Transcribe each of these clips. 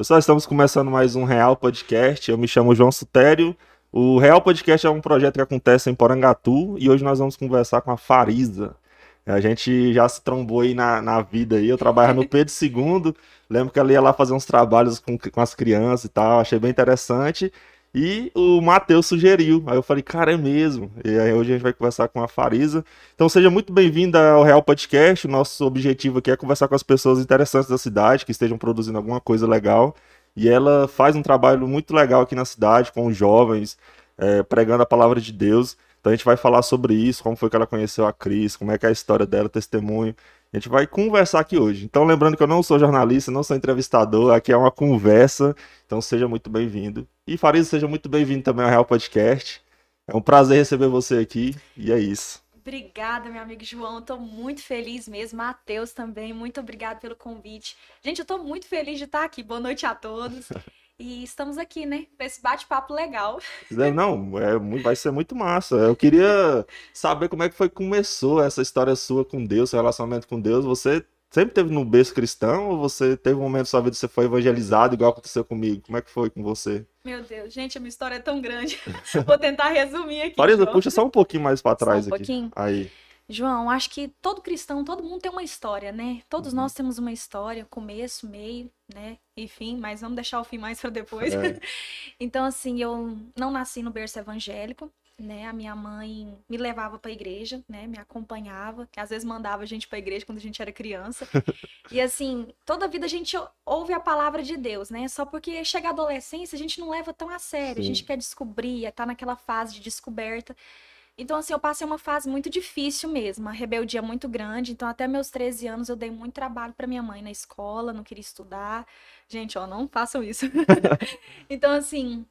Pessoal, estamos começando mais um Real Podcast. Eu me chamo João Sutério. O Real Podcast é um projeto que acontece em Porangatu e hoje nós vamos conversar com a Farisa. A gente já se trombou aí na, na vida aí. Eu trabalho no Pedro II. Lembro que ela ia lá fazer uns trabalhos com, com as crianças e tal. Achei bem interessante. E o Matheus sugeriu. Aí eu falei, cara, é mesmo. E aí hoje a gente vai conversar com a Farisa. Então seja muito bem-vinda ao Real Podcast. O nosso objetivo aqui é conversar com as pessoas interessantes da cidade, que estejam produzindo alguma coisa legal. E ela faz um trabalho muito legal aqui na cidade, com os jovens, é, pregando a palavra de Deus. Então a gente vai falar sobre isso, como foi que ela conheceu a Cris, como é que é a história dela, testemunho. A gente vai conversar aqui hoje. Então, lembrando que eu não sou jornalista, não sou entrevistador, aqui é uma conversa. Então, seja muito bem-vindo. E Farisa, seja muito bem-vindo também ao Real Podcast. É um prazer receber você aqui e é isso. Obrigada, meu amigo João. Tô muito feliz mesmo. Matheus também, muito obrigado pelo convite. Gente, eu tô muito feliz de estar aqui. Boa noite a todos. E estamos aqui, né? Pra esse bate-papo legal. Não, é, vai ser muito massa. Eu queria saber como é que foi que começou essa história sua com Deus, seu relacionamento com Deus. Você sempre teve no berço cristão ou você teve um momento da sua vida que você foi evangelizado, igual aconteceu comigo? Como é que foi com você? Meu Deus, gente, a minha história é tão grande. Vou tentar resumir aqui. Parisa, puxa só um pouquinho mais para trás só um aqui. Pouquinho. Aí. João, acho que todo cristão, todo mundo tem uma história, né? Todos Uhum. nós temos uma história, começo, meio, né? E fim, mas vamos deixar o fim mais para depois. É. então, assim, eu não nasci no berço evangélico, né? A minha mãe me levava para a igreja, né? Me acompanhava, às vezes mandava a gente para a igreja quando a gente era criança. e assim, toda a vida a gente ouve a palavra de Deus, né? Só porque chega a adolescência, a gente não leva tão a sério, a Sim. gente quer descobrir, tá naquela fase de descoberta. Então, assim, eu passei uma fase muito difícil mesmo, uma rebeldia muito grande. Então, até meus 13 anos, eu dei muito trabalho para minha mãe na escola, não queria estudar. Gente, ó, não façam isso. então, assim,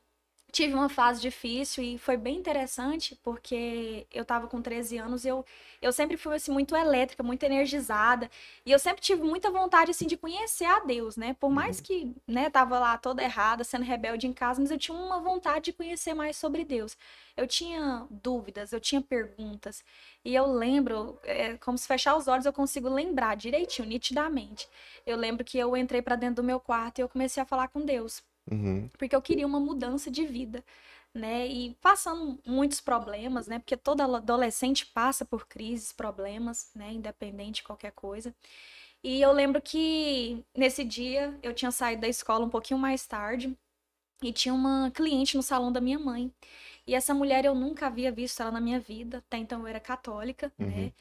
tive uma fase difícil e foi bem interessante, porque eu tava com 13 anos e eu, eu sempre fui, assim, muito elétrica, muito energizada. E eu sempre tive muita vontade, assim, de conhecer a Deus, né? Por mais que, né, tava lá toda errada, sendo rebelde em casa, mas eu tinha uma vontade de conhecer mais sobre Deus eu tinha dúvidas, eu tinha perguntas. E eu lembro, é, como se fechar os olhos eu consigo lembrar direitinho, nitidamente. Eu lembro que eu entrei para dentro do meu quarto e eu comecei a falar com Deus, Uhum. porque eu queria uma mudança de vida. Né? E passando muitos problemas, né? Porque todo adolescente passa por crises, problemas, né? Independente de qualquer coisa. E eu lembro que nesse dia eu tinha saído da escola um pouquinho mais tarde e tinha uma cliente no salão da minha mãe. E essa mulher eu nunca havia visto ela na minha vida, até então eu era católica, Uhum. né?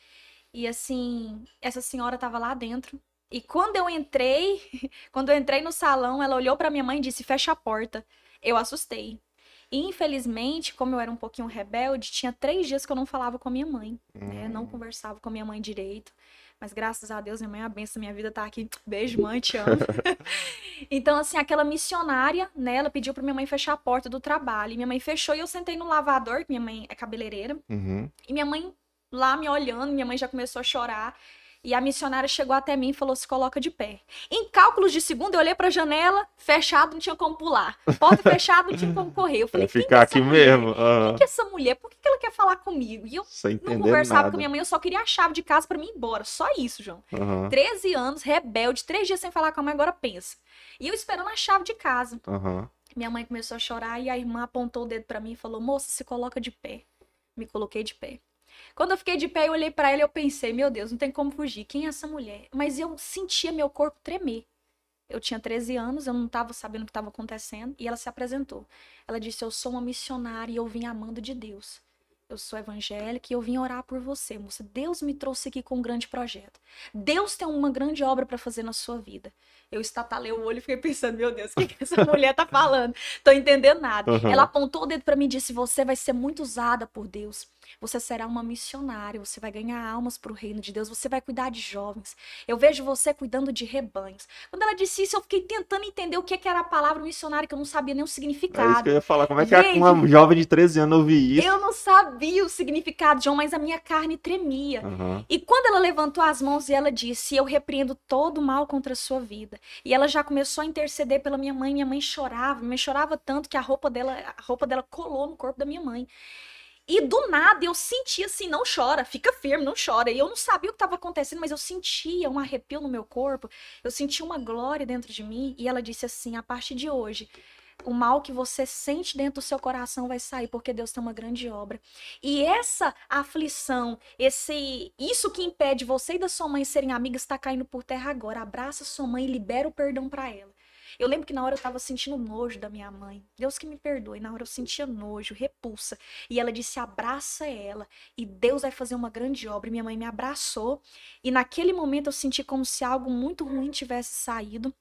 E assim, essa senhora estava lá dentro. E quando eu entrei, quando eu entrei no salão, ela olhou para minha mãe e disse: "Fecha a porta". Eu assustei. E infelizmente, como eu era um pouquinho rebelde, tinha três dias que eu não falava com a minha mãe, né? Não Hum. conversava com a minha mãe direito. Mas graças a Deus, minha mãe é a benção, minha vida tá aqui. Beijo, mãe, te amo. então, assim, aquela missionária, né, ela pediu pra minha mãe fechar a porta do trabalho. E minha mãe fechou e eu sentei no lavador, que minha mãe é cabeleireira. Uhum. E minha mãe lá me olhando, minha mãe já começou a chorar. E a missionária chegou até mim e falou: se coloca de pé. Em cálculos de segundo, eu olhei pra janela, fechado, não tinha como pular. Porta fechada, não tinha como correr. Eu falei: quem ficar que aqui é essa mulher? mesmo. aham. Quem que é essa mulher? Por que que ela quer falar comigo? E eu não conversava nada. com minha mãe, eu só queria a chave de casa pra mim ir embora. Só isso, João. Aham. 13 anos, rebelde, três dias sem falar com a mãe, agora pensa. E eu esperando a chave de casa. Aham. Minha mãe começou a chorar e a irmã apontou o dedo pra mim e falou: Moça, se coloca de pé. Me coloquei de pé. Quando eu fiquei de pé, eu olhei pra ela e eu pensei: Meu Deus, não tem como fugir. Quem é essa mulher? Mas eu sentia meu corpo tremer. Eu tinha 13 anos, eu não estava sabendo o que estava acontecendo. E ela se apresentou. Ela disse: Eu sou uma missionária e eu vim amando de Deus. Eu sou evangélica e eu vim orar por você, moça. Deus me trouxe aqui com um grande projeto. Deus tem uma grande obra para fazer na sua vida. Eu estatalei o olho e fiquei pensando, meu Deus, o que, que essa mulher tá falando? Tô entendendo nada. Uhum. Ela apontou o dedo para mim e disse: Você vai ser muito usada por Deus. Você será uma missionária, você vai ganhar almas para o reino de Deus, você vai cuidar de jovens. Eu vejo você cuidando de rebanhos. Quando ela disse isso, eu fiquei tentando entender o que, que era a palavra missionária, que eu não sabia nem o É isso significado. que eu ia falar. Como é que é Gente, uma jovem de 13 anos ouvir isso? Eu não sabia o significado, João, mas a minha carne tremia. Aham. E quando ela levantou as mãos e ela disse: Eu repreendo todo o mal contra a sua vida. E ela já começou a interceder pela minha mãe. Minha mãe chorava, minha mãe chorava tanto que a roupa dela, a roupa dela colou no corpo da minha mãe. E do nada eu senti assim, não chora, fica firme, não chora. E eu não sabia o que estava acontecendo, mas eu sentia um arrepio no meu corpo, eu sentia uma glória dentro de mim. E ela disse assim: a partir de hoje, o mal que você sente dentro do seu coração vai sair, porque Deus tem uma grande obra. E essa aflição, esse isso que impede você e da sua mãe serem amigas, está caindo por terra agora. Abraça sua mãe e libera o perdão para ela. Eu lembro que na hora eu tava sentindo nojo da minha mãe. Deus que me perdoe. Na hora eu sentia nojo, repulsa. E ela disse: abraça ela. E Deus vai fazer uma grande obra. E minha mãe me abraçou. E naquele momento eu senti como se algo muito ruim tivesse saído.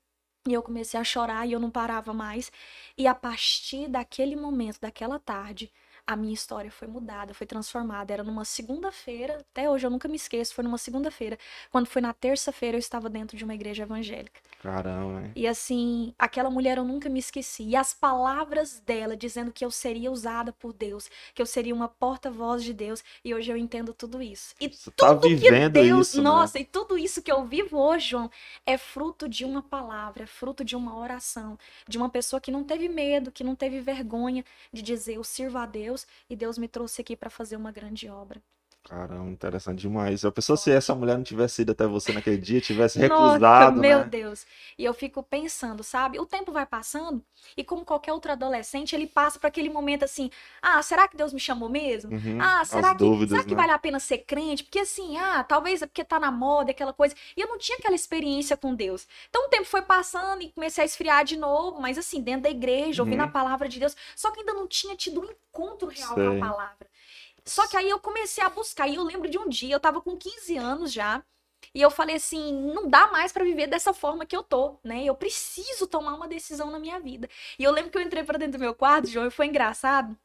E eu comecei a chorar e eu não parava mais. E a partir daquele momento, daquela tarde, a minha história foi mudada, foi transformada. Era numa segunda-feira, até hoje eu nunca me esqueço, foi numa segunda-feira. Quando foi na terça-feira, eu estava dentro de uma igreja evangélica. Caramba, hein? E assim, aquela mulher eu nunca me esqueci. E as palavras dela dizendo que eu seria usada por Deus, que eu seria uma porta-voz de Deus, e hoje eu entendo tudo isso. E Você tá tudo vivendo que Deus, isso, né? nossa, e tudo isso que eu vivo hoje, João, é fruto de uma palavra, é fruto de uma oração, de uma pessoa que não teve medo, que não teve vergonha de dizer eu sirvo a Deus e Deus me trouxe aqui para fazer uma grande obra. Caramba, interessante demais. A pessoa, se essa mulher não tivesse ido até você naquele dia, tivesse Nossa, recusado, meu né? Deus. E eu fico pensando, sabe? O tempo vai passando e como qualquer outro adolescente, ele passa para aquele momento assim: "Ah, será que Deus me chamou mesmo? Uhum, Ah, será que, dúvidas, será que né? vale a pena ser crente? Porque assim, ah, talvez é porque tá na moda, aquela coisa. E eu não tinha aquela experiência com Deus. Então o tempo foi passando e comecei a esfriar de novo, mas assim, dentro da igreja, ouvindo Uhum. a palavra de Deus. Só que ainda não tinha tido um encontro real com Sei. a palavra. Só que aí eu comecei a buscar. E eu lembro de um dia, eu tava com 15 anos já. E eu falei assim, não dá mais pra viver dessa forma que eu tô, né? Eu preciso tomar uma decisão na minha vida. E eu lembro que eu entrei pra dentro do meu quarto, João, e foi engraçado,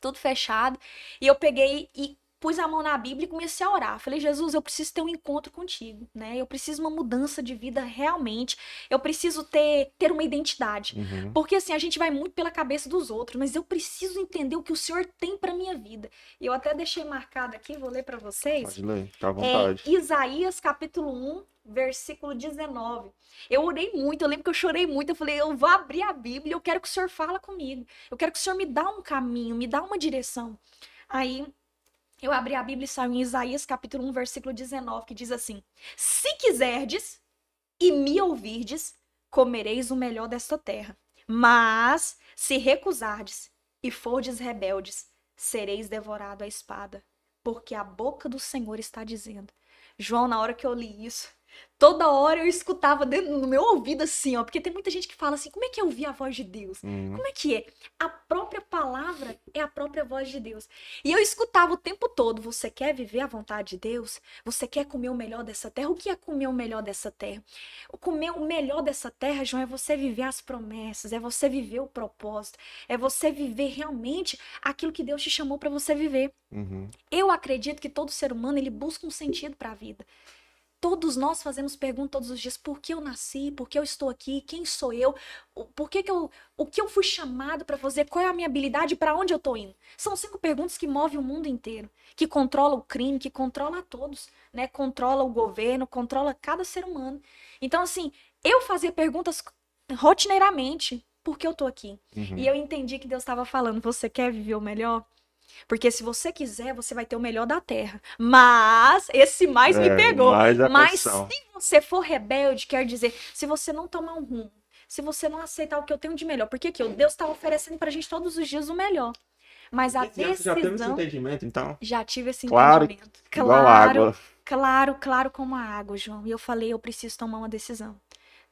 tudo fechado. E eu peguei e pus a mão na Bíblia e comecei a orar. Falei, Jesus, eu preciso ter um encontro contigo, né? Eu preciso uma mudança de vida realmente. Eu preciso ter ter uma identidade. Uhum. Porque assim, a gente vai muito pela cabeça dos outros, mas eu preciso entender o que o Senhor tem pra minha vida. E eu até deixei marcado aqui, vou ler pra vocês. Pode ler, fica à É vontade. Isaías capítulo 1, versículo 19. Eu orei muito, eu lembro que eu chorei muito. Eu falei, eu vou abrir a Bíblia, eu quero que o Senhor fala comigo. Eu quero que o Senhor me dá um caminho, me dá uma direção. Aí eu abri a Bíblia e saiu em Isaías capítulo 1, versículo 19, que diz assim: Se quiserdes e me ouvirdes, comereis o melhor desta terra. Mas se recusardes e fordes rebeldes, sereis devorado à espada, porque a boca do Senhor está dizendo. João, na hora que eu li isso, toda hora eu escutava dentro no meu ouvido assim, ó, porque tem muita gente que fala assim: como é que eu ouvi a voz de Deus? Uhum. Como é que é? A própria palavra é a própria voz de Deus. E eu escutava o tempo todo: você quer viver a vontade de Deus? Você quer comer o melhor dessa terra? O que é comer o melhor dessa terra? O comer o melhor dessa terra, João, é você viver as promessas, é você viver o propósito, é você viver realmente aquilo que Deus te chamou para você viver. Uhum. Eu acredito que todo ser humano ele busca um sentido para a vida. Todos nós fazemos perguntas todos os dias: por que eu nasci? Por que eu estou aqui? Quem sou eu? O- Por que, que eu, o que eu fui chamado para fazer? Qual é a minha habilidade? Para onde eu estou indo? São cinco perguntas que movem o mundo inteiro, que controla o crime, que controla a todos, né? Controla o governo, controla cada ser humano. Então, assim, eu fazia perguntas rotineiramente: por que eu tô aqui? Uhum. E eu entendi que Deus estava falando: você quer viver o melhor? Porque se você quiser, você vai ter o melhor da terra. Mas esse mais me É, pegou. mais Mas se você for rebelde, quer dizer, se você não tomar um rumo, se você não aceitar o que eu tenho de melhor, porque aqui, Deus está oferecendo pra gente todos os dias o melhor. Mas a Você já teve esse decisão. entendimento, então? Já tive esse Claro, entendimento. Igual Claro, água. claro, claro como a água, João. E eu falei, eu preciso tomar uma decisão.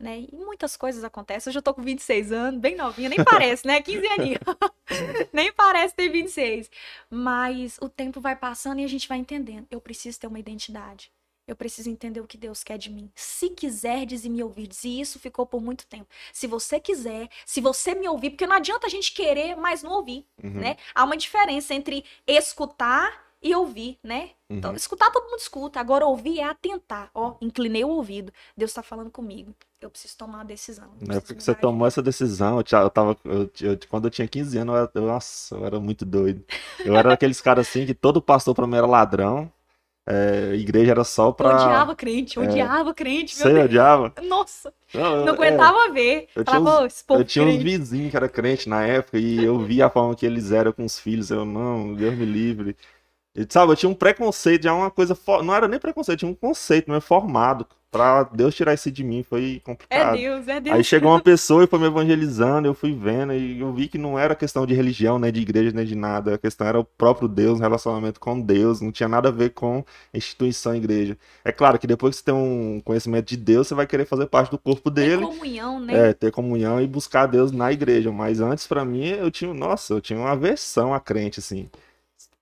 Né? E muitas coisas acontecem. Eu tô com 26 anos, bem novinha, nem parece, né? 15 aninhos. nem parece ter 26. Mas o tempo vai passando e a gente vai entendendo. Eu preciso ter uma identidade. Eu preciso entender o que Deus quer de mim. Se quiserdes e me ouvirdes, e isso ficou por muito tempo. Se você quiser, se você me ouvir, porque não adianta a gente querer, mas não ouvir, Uhum. né? Há uma diferença entre escutar e ouvir, né? Então, Uhum. escutar todo mundo escuta, agora ouvir é atentar. Ó, inclinei o ouvido. Deus tá falando comigo. Eu preciso tomar uma decisão. eu Na época que você tomou essa decisão, eu, eu tava. eu- eu- quando eu tinha 15 anos, eu, era- eu- nossa, eu era muito doido. Eu era daqueles caras assim que todo pastor pra mim era ladrão. é, igreja era só pra. Odiava crente, odiava crente, meu Você Deus. odiava? Nossa, Não, não é, aguentava ver. eu tinha Falava, "Ô, esse povo Eu tinha uns crente." vizinhos que era crente na época e eu via a forma que eles eram com os filhos. Eu, não, Deus me livre. E, sabe, eu tinha um preconceito, já uma coisa. fo- Não era nem preconceito, tinha um conceito mesmo formado. Pra Deus tirar isso de mim foi É complicado. Deus, é Deus. Aí chegou uma pessoa e foi me evangelizando, eu fui vendo e eu vi que não era questão de religião, nem de igreja, nem de nada. A questão era o próprio Deus, um relacionamento com Deus, não tinha nada a ver com instituição igreja. É claro que depois que você tem um conhecimento de Deus, você vai querer fazer parte do corpo dele, comunhão, né? é, ter comunhão e buscar Deus na igreja. Mas antes, pra mim, eu tinha, nossa, eu tinha uma aversão a crente, assim.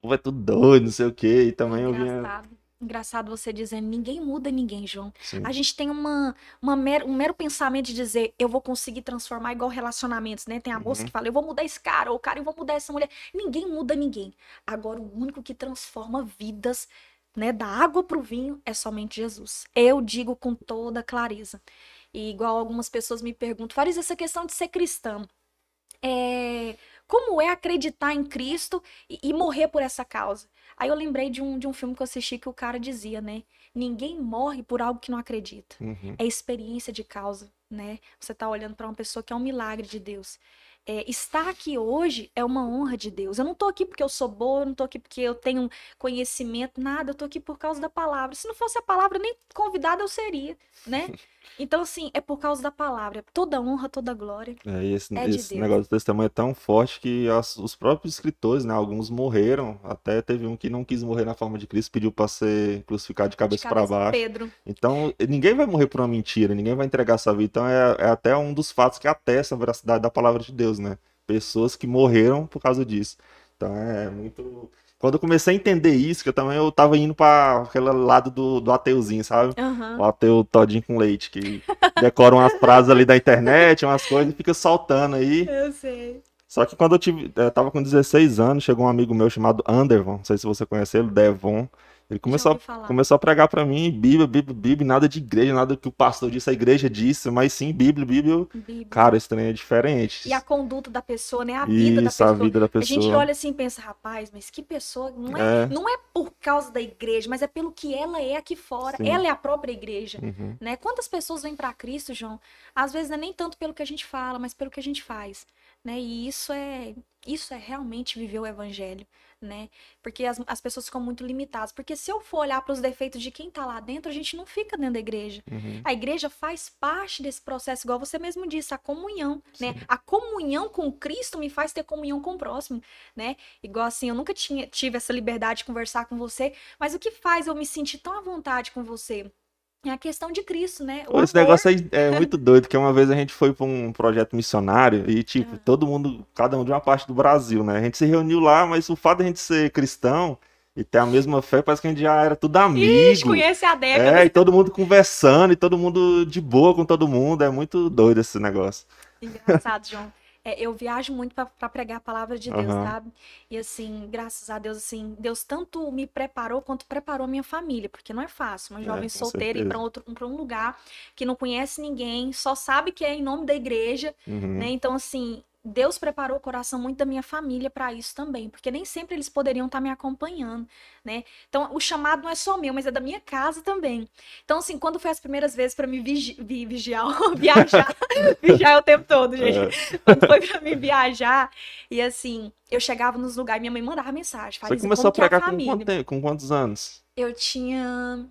O povo é tudo doido, não sei o quê, e também eu vinha. Engraçado. Engraçado você dizendo, ninguém muda ninguém, João. assim, A gente tem uma, uma mero- um mero pensamento de dizer, eu vou conseguir transformar igual relacionamentos, né? Tem a moça Uhum. que fala, eu vou mudar esse cara, ou cara, eu vou mudar essa mulher. Ninguém muda ninguém. Agora, o único que transforma vidas, né, da água pro vinho, é somente Jesus. Eu digo com toda clareza. E igual algumas pessoas me perguntam, Fariz, essa questão de ser cristã, é, como é acreditar em Cristo e, e morrer por essa causa? Aí eu lembrei de um, de um filme que eu assisti que o cara dizia, né? Ninguém morre por algo que não acredita. uhum, É experiência de causa, né? Você tá olhando para uma pessoa que é um milagre de Deus. É, estar aqui hoje é uma honra de Deus. Eu não tô aqui porque eu sou boa, eu não tô aqui porque eu tenho conhecimento, nada. Eu tô aqui por causa da palavra. Se não fosse a palavra, nem convidada eu seria, né? Então, assim, é por causa da palavra. Toda honra, toda glória. É, e esse, É de esse Deus. negócio do testemunho é tão forte que as- os próprios escritores, né? Alguns morreram. Até teve um que não quis morrer na forma de Cristo, pediu para ser crucificado de De cabeça para cabeça, baixo. Pedro. Então, ninguém vai morrer por uma mentira, ninguém vai entregar sua vida. Então, é, é até um dos fatos que atesta a veracidade da palavra de Deus, né? Pessoas que morreram por causa disso. Então, é muito. Quando eu comecei a entender isso, que eu também eu tava indo para aquele lado do, do ateuzinho, sabe? Aham. O ateu todinho com leite, que decora umas frases ali da internet, umas coisas e fica soltando aí. Eu sei. Só que quando eu tive, eu tava com 16 anos, chegou um amigo meu chamado Anderson, não sei se você conhece ele, Devon. Ele começou, a, começou a pregar pra mim Bíblia, Bíblia, Bíblia, nada de igreja, nada que o pastor disse, a igreja disse, mas sim Bíblia, Bíblia. Bíblia. Cara, esse trem é diferente. E a conduta da pessoa, né? A vida da Isso, a pessoa. vida da A gente pessoa. olha assim e pensa, rapaz, mas que pessoa. Não é, É, não é por causa da igreja, mas é pelo que ela é aqui fora. Sim. Ela é a própria igreja. uhum, Né? Quantas pessoas vêm para Cristo, João? Às vezes não é nem tanto pelo que a gente fala, mas pelo que a gente faz, né? E isso é isso é realmente viver o evangelho, né? Porque as, as pessoas ficam muito limitadas. Porque se eu for olhar para os defeitos de quem tá lá dentro, a gente não fica dentro da igreja. uhum. A igreja faz parte desse processo, igual você mesmo disse, a comunhão, né? A comunhão com Cristo me faz ter comunhão com o próximo, né? Igual assim, eu nunca tinha, tive essa liberdade de conversar com você, mas o que faz eu me sentir tão à vontade com você? É a questão de Cristo, né? O Esse amor. negócio aí é muito doido, que uma vez a gente foi pra um projeto missionário e, tipo, Ah. todo mundo, cada um de uma parte do Brasil, né? A gente se reuniu lá, mas o fato de a gente ser cristão e ter a mesma fé, parece que a gente já era tudo Ixi, amigo. conhece a década. É, e todo mundo conversando, e todo mundo de boa com todo mundo. É muito doido esse negócio. Engraçado, João. É, eu viajo muito pra pra pregar a palavra de Deus, Aham. sabe? E assim, graças a Deus, assim, Deus tanto me preparou quanto preparou a minha família, porque não é fácil, uma É, jovem com solteira ir certeza. pra outro, pra um lugar que não conhece ninguém, só sabe que é em nome da igreja, Uhum. né? Então, assim, Deus preparou o coração muito da minha família para isso também, porque nem sempre eles poderiam estar me acompanhando, né? Então, o chamado não é só meu, mas é da minha casa também. Então, assim, quando foi as primeiras vezes para me vigi vi- vigiar, viajar, vigiar o tempo todo, gente. É. Quando foi para me viajar, e assim, eu chegava nos lugares, minha mãe mandava mensagem, Você começou a é a pregar com, família? quanto tempo? com quantos anos? Eu tinha.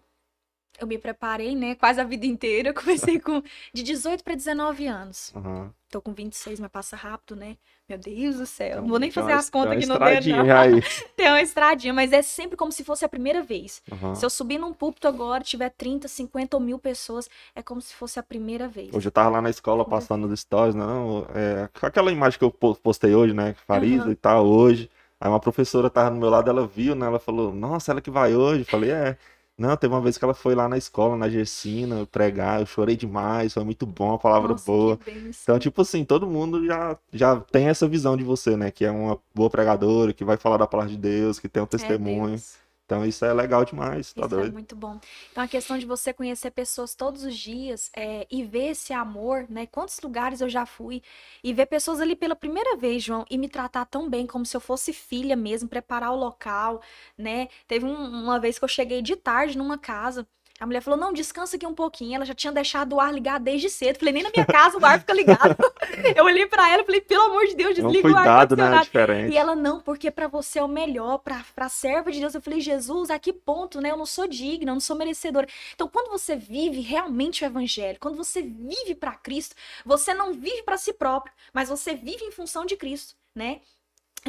Eu me preparei, né? Quase a vida inteira. Eu comecei com de 18 para 19 anos. Uhum. Tô com 26, mas passa rápido, né? Meu Deus do céu. Então, não vou nem tem fazer as contas tem aqui uma no dedo, não. aí. Tem uma estradinha, mas é sempre como se fosse a primeira vez. Uhum. Se eu subir num púlpito agora, tiver 30, 50 ou mil pessoas, é como se fosse a primeira vez. Hoje eu tava lá na escola passando nos stories, não, é, aquela imagem que eu po- postei hoje, né, Farisa Aham. e tal, hoje. Aí uma professora tava no meu lado, ela viu, né, ela falou, nossa, ela que vai hoje. Eu falei, é. Não, teve uma vez que ela foi lá na escola, na Gersina, pregar, eu chorei demais, foi muito bom, a palavra Nossa, boa. Então, tipo assim, todo mundo já, já tem essa visão de você, né, que é uma boa pregadora, que vai falar da palavra de Deus, que tem um É testemunho. Deus. Então isso é legal demais, tá Isso é doido? muito bom. Então, a questão de você conhecer pessoas todos os dias é, e ver esse amor, né? Quantos lugares eu já fui e ver pessoas ali pela primeira vez, João, e me tratar tão bem, como se eu fosse filha mesmo, preparar o local, né? Teve um- uma vez que eu cheguei de tarde numa casa. A mulher falou: Não, descansa aqui um pouquinho. Ela já tinha deixado o ar ligado desde cedo. Falei: Nem na minha casa o ar fica ligado. Eu olhei pra ela e falei: Pelo amor de Deus, É um desliga o ar cuidado, né? Diferente. E ela, não, porque pra você é o melhor, pra, pra serva de Deus. Eu falei, Jesus, a que ponto, né? Eu não sou digna, eu não sou merecedora. Então, quando você vive realmente o evangelho, quando você vive pra Cristo, você não vive pra si próprio, mas você vive em função de Cristo, né?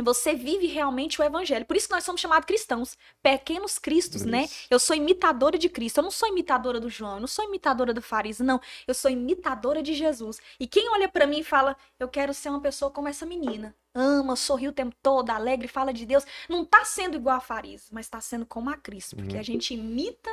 Você vive realmente o evangelho. Por isso que nós somos chamados cristãos, pequenos cristos, né? Isso. Eu sou imitadora de Cristo. Eu não sou imitadora do João, eu não sou imitadora do Farisa, não. Eu sou imitadora de Jesus. E quem olha pra mim e fala, eu quero ser uma pessoa como essa menina, ama, sorri o tempo todo, alegre, fala de Deus, não tá sendo igual a Farisa, mas tá sendo como a Cristo, porque Uhum. a gente imita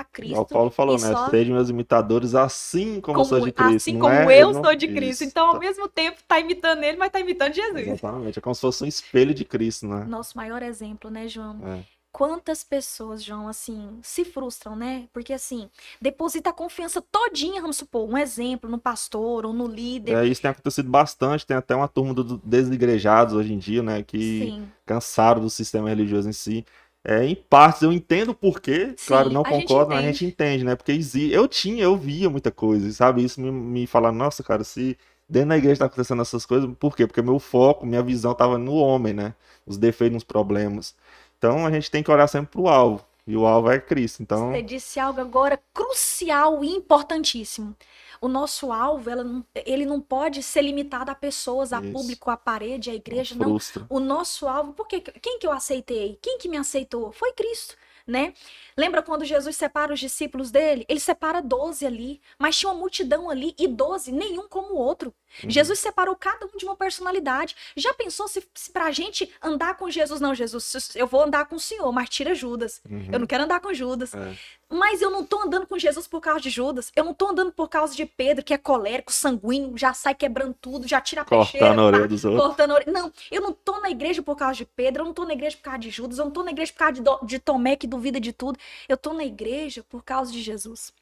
a Cristo. O Paulo falou, né? só- Sejam meus imitadores assim como, eu sou de como- Cristo. assim como é- eu não- sou de Cristo. Isso. Então, ao mesmo tempo, tá imitando ele, mas tá imitando Jesus. Exatamente. É como se fosse um espelho de Cristo, né? Nosso maior exemplo, né, João? É. Quantas pessoas, João, assim, se frustram, né? Porque, assim, deposita a confiança todinha, vamos supor, um exemplo, no pastor ou no líder. É, isso tem acontecido bastante. Tem até uma turma dos desigrejados hoje em dia, né? Que Sim. cansaram do sistema religioso em si. É, em partes eu entendo o porquê, Sim, claro, não concordo, mas a gente entende, né? Porque eu tinha, eu via muita coisa, sabe? Isso me, me fala, nossa, cara, se dentro da igreja tá acontecendo essas coisas, por quê? Porque meu foco, minha visão tava no homem, né? Os defeitos, nos problemas. Então a gente tem que olhar sempre pro alvo, e o alvo é Cristo. Então, Você disse algo agora crucial e importantíssimo. O nosso alvo, não- ele não pode ser limitado a pessoas, a Isso. público, a parede, a igreja, não. frustra. O nosso alvo, porque quem que eu aceitei? Quem que me aceitou? Foi Cristo, né? Lembra quando Jesus separa os discípulos dele? Ele separa 12 ali, mas tinha uma multidão ali e 12, nenhum como o outro. Uhum. Jesus separou cada um de uma personalidade. Já pensou se, se pra gente andar com Jesus? Não, Jesus, eu vou andar com o Senhor, mas tira Judas. Uhum. Eu não quero andar com Judas. É. Mas eu não tô andando com Jesus por causa de Judas. Eu não tô andando por causa de Pedro, que é colérico, sanguíneo, já sai quebrando tudo, já tira a peixeira. Cortando a orelha dos outros. cortando a orelha. Não, eu não tô na igreja por causa de Pedro, eu não tô na igreja por causa de Judas, eu não tô na igreja por causa de, de Tomé, que duvida de tudo. Eu tô na igreja por causa de Jesus.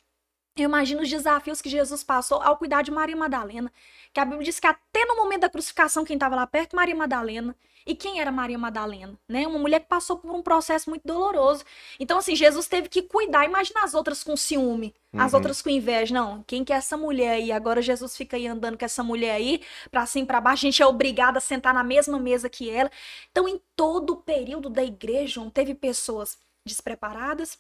Eu imagino os desafios que Jesus passou ao cuidar de Maria Madalena. Que a Bíblia diz que até no momento da crucificação, quem estava lá perto, Maria Madalena. E quem era Maria Madalena? Né? Uma mulher que passou por um processo muito doloroso. Então, assim, Jesus teve que cuidar. Imagina as outras com ciúme, as Uhum. outras com inveja. Não, quem que é essa mulher aí? Agora Jesus fica aí andando com essa mulher aí, pra cima e pra baixo. A gente é obrigada a sentar na mesma mesa que ela. Então, em todo o período da igreja, João, teve pessoas despreparadas,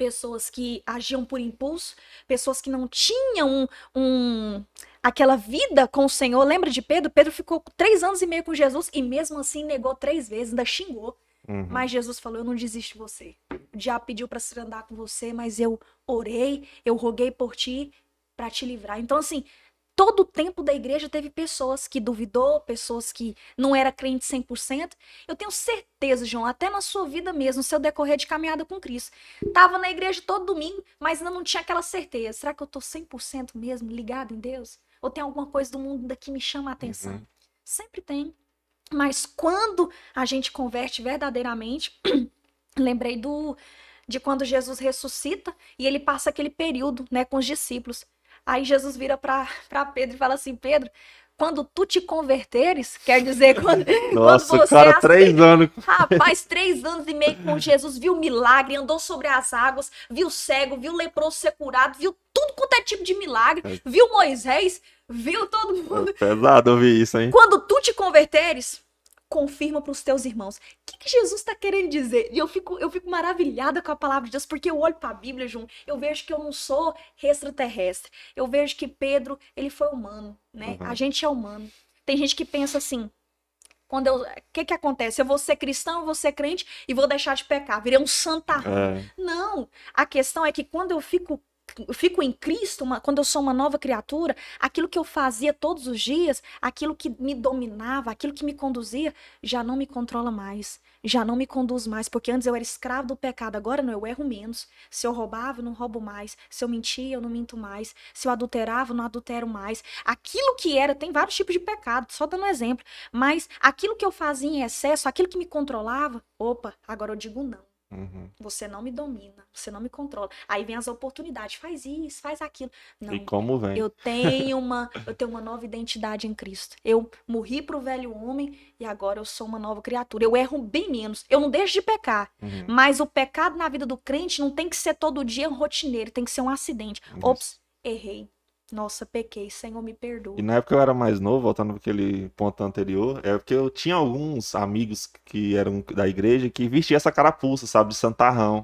pessoas que agiam por impulso, pessoas que não tinham um, um- aquela vida com o Senhor. Lembra de Pedro? Pedro ficou três anos e meio com Jesus e mesmo assim negou três vezes, ainda xingou. Uhum. Mas Jesus falou: Eu não desisto de você. O diabo pediu para se andar com você, mas eu orei, eu roguei por ti para te livrar. Então, assim, todo o tempo da igreja teve pessoas que duvidou, pessoas que não era crente 100%. Eu tenho certeza, João, até na sua vida mesmo, no seu decorrer de caminhada com Cristo. Tava na igreja todo domingo, mas ainda não tinha aquela certeza. Será que eu tô 100% mesmo ligado em Deus? Ou tem alguma coisa do mundo que me chama a atenção? Uhum. Sempre tem. Mas quando a gente converte verdadeiramente, lembrei do de quando Jesus ressuscita e ele passa aquele período, né, com os discípulos. Aí Jesus vira para Pedro e fala assim: Pedro, quando tu te converteres, quer dizer, quando, Nossa, quando você cara, aceita- três anos. Rapaz, três anos e meio com Jesus, viu milagre, andou sobre as águas, viu cego, viu leproso ser curado, viu tudo quanto é tipo de milagre, É. viu Moisés, viu todo mundo. É pesado ouvir isso, hein? Quando tu te converteres, confirma para os teus irmãos. O que, que Jesus está querendo dizer? E eu fico, eu fico maravilhada com a palavra de Deus, porque eu olho para a Bíblia, João, eu vejo que eu não sou extraterrestre. Eu vejo que Pedro, ele foi humano, né? Uhum. A gente é humano. Tem gente que pensa assim, quando eu, o que que acontece? Eu vou ser cristão, eu vou ser crente e vou deixar de pecar, virei um santarrão. É, Não, a questão é que quando eu fico eu fico em Cristo, uma- quando eu sou uma nova criatura, aquilo que eu fazia todos os dias, aquilo que me dominava, aquilo que me conduzia, já não me controla mais, já não me conduz mais, porque antes eu era escravo do pecado, agora não, eu erro menos. Se eu roubava, eu não roubo mais. Se eu mentia, eu não minto mais. Se eu adulterava, eu não adultero mais. Aquilo que era, tem vários tipos de pecado, só dando um exemplo, mas aquilo que eu fazia em excesso, aquilo que me controlava, opa, agora eu digo não. Uhum. Você não me domina, você não me controla. Aí vem as oportunidades, faz isso, faz aquilo. Não, E como vem? eu tenho uma, eu tenho uma nova identidade em Cristo. Eu morri pro velho homem e agora eu sou uma nova criatura. Eu erro bem menos. Eu não deixo de pecar, Uhum. mas o pecado na vida do crente não tem que ser todo dia rotineiro, tem que ser um acidente. Isso. Ops, errei. Nossa, pequei, Senhor, me perdoa. E na época eu era mais novo, voltando para aquele ponto anterior, é porque eu tinha alguns amigos que eram da igreja que vestiam essa carapuça, sabe, de santarrão.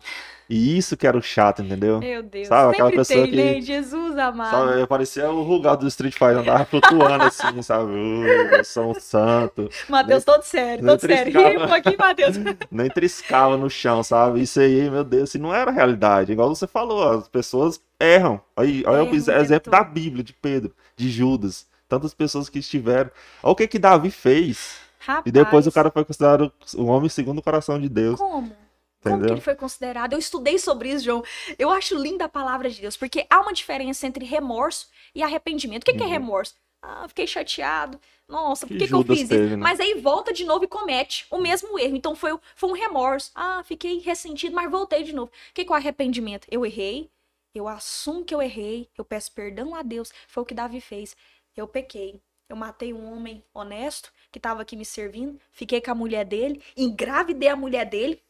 E isso que era o chato, entendeu? Meu Deus, Sabe, aquela pessoa tem, que- né? Jesus amado. Sabe, eu parecia o Rugal do Street Fighter, andava flutuando assim, sabe? Eu sou um santo. Matheus, todo sério, todo sério. triscava. Pouquinho, Matheus. Nem triscava no chão, sabe? Isso aí, meu Deus, isso não era realidade. Igual você falou, as pessoas erram. Aí, olha o exemplo da Bíblia, de Pedro, de Judas. Tantas pessoas que estiveram. Olha o que que Davi fez. Rapaz, E depois o cara foi considerado o homem segundo o coração de Deus. Como? Como que Entendeu? ele foi considerado? Eu estudei sobre isso, João. Eu acho linda a palavra de Deus, porque há uma diferença entre remorso e arrependimento. O que, que é Uhum. remorso? Ah, fiquei chateado. Nossa, por Que que, eu fiz teve, isso? né? Mas aí volta de novo e comete o mesmo erro. Então foi, foi um remorso. Ah, fiquei ressentido, mas voltei de novo. O que, que é o arrependimento? Eu errei, eu assumo que eu errei, eu peço perdão a Deus. Foi o que Davi fez. Eu pequei. Eu matei um homem honesto que estava aqui me servindo, fiquei com a mulher dele, engravidei a mulher dele,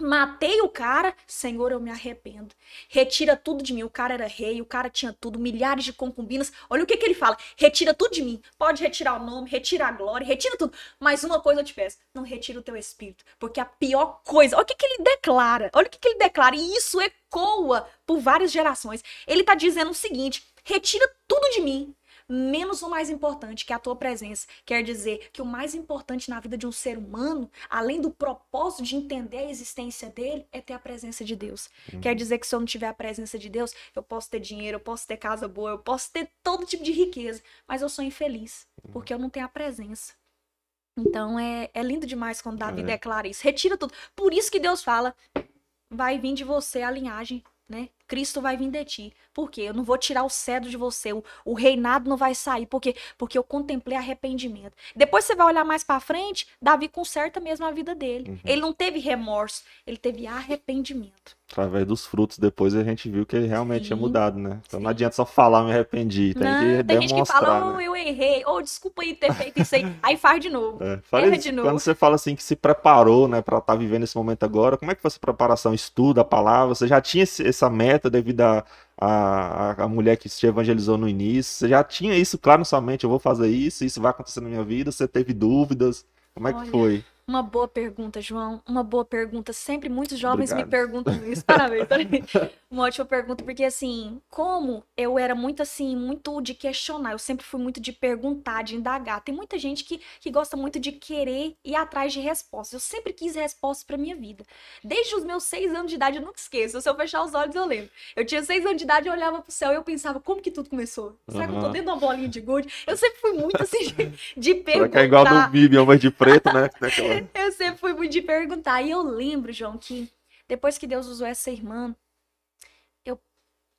matei o cara, Senhor, eu me arrependo. Retira tudo de mim. O cara era rei, o cara tinha tudo, milhares de concubinas. Olha o que, que ele fala: retira tudo de mim. Pode retirar o nome, retira a glória, retira tudo. Mas uma coisa eu te peço: não retira o teu espírito. Porque a pior coisa, olha o que, que ele declara. Olha o que, que ele declara. E isso ecoa por várias gerações. Ele tá dizendo o seguinte: retira tudo de mim. Menos o mais importante, que é a tua presença. Quer dizer que o mais importante na vida de um ser humano, além do propósito de entender a existência dele, é ter a presença de Deus. Quer dizer que se eu não tiver a presença de Deus, eu posso ter dinheiro, eu posso ter casa boa, eu posso ter todo tipo de riqueza, mas eu sou infeliz, porque eu não tenho a presença. Então é, é lindo demais quando Davi É. declara isso. Retira tudo. Por isso que Deus fala: vai vir de você a linhagem, né? Cristo vai vir de ti. Por quê? Eu não vou tirar o cedro de você, o, o reinado não vai sair. Por quê? Porque eu contemplei arrependimento. Depois você vai olhar mais pra frente, Davi conserta mesmo a vida dele. Uhum. Ele não teve remorso, ele teve arrependimento. Através dos frutos, depois a gente viu que ele realmente tinha Sim, mudado, né? Então não sim. adianta só falar, me arrependi. Tem não, que tem gente que demonstrar, fala, oh, né? eu errei, ou desculpa aí ter feito isso aí. Aí faz de novo. É, fala Erra isso, de novo. Quando você fala assim que se preparou, né, pra estar vivendo esse momento agora, como é que foi essa preparação? Estuda a palavra? Você já tinha esse- essa meta devido à a, a, a mulher que te evangelizou no início? Você já tinha isso claro na sua mente? Eu vou fazer isso, isso vai acontecer na minha vida? Você teve dúvidas? Como é que Olha, foi? Uma boa pergunta, João. Uma boa pergunta. Sempre muitos jovens me Obrigado. perguntam isso. Parabéns. Uma ótima pergunta, porque assim, como eu era muito assim, muito de questionar, eu sempre fui muito de perguntar, de indagar. Tem muita gente que, que gosta muito de querer ir atrás de respostas. Eu sempre quis respostas pra minha vida. Desde os meus seis anos de idade, eu nunca esqueço. Se eu fechar os olhos, eu lembro. Eu tinha seis anos de idade, eu olhava pro céu e eu pensava, como que tudo começou? Será que eu tô dentro de uma bolinha de gude? Eu sempre fui muito assim, de, de Será perguntar. que é igual no Bibi, homem de preto, né? Eu sempre fui muito de perguntar. E eu lembro, João, que depois que Deus usou essa irmã, eu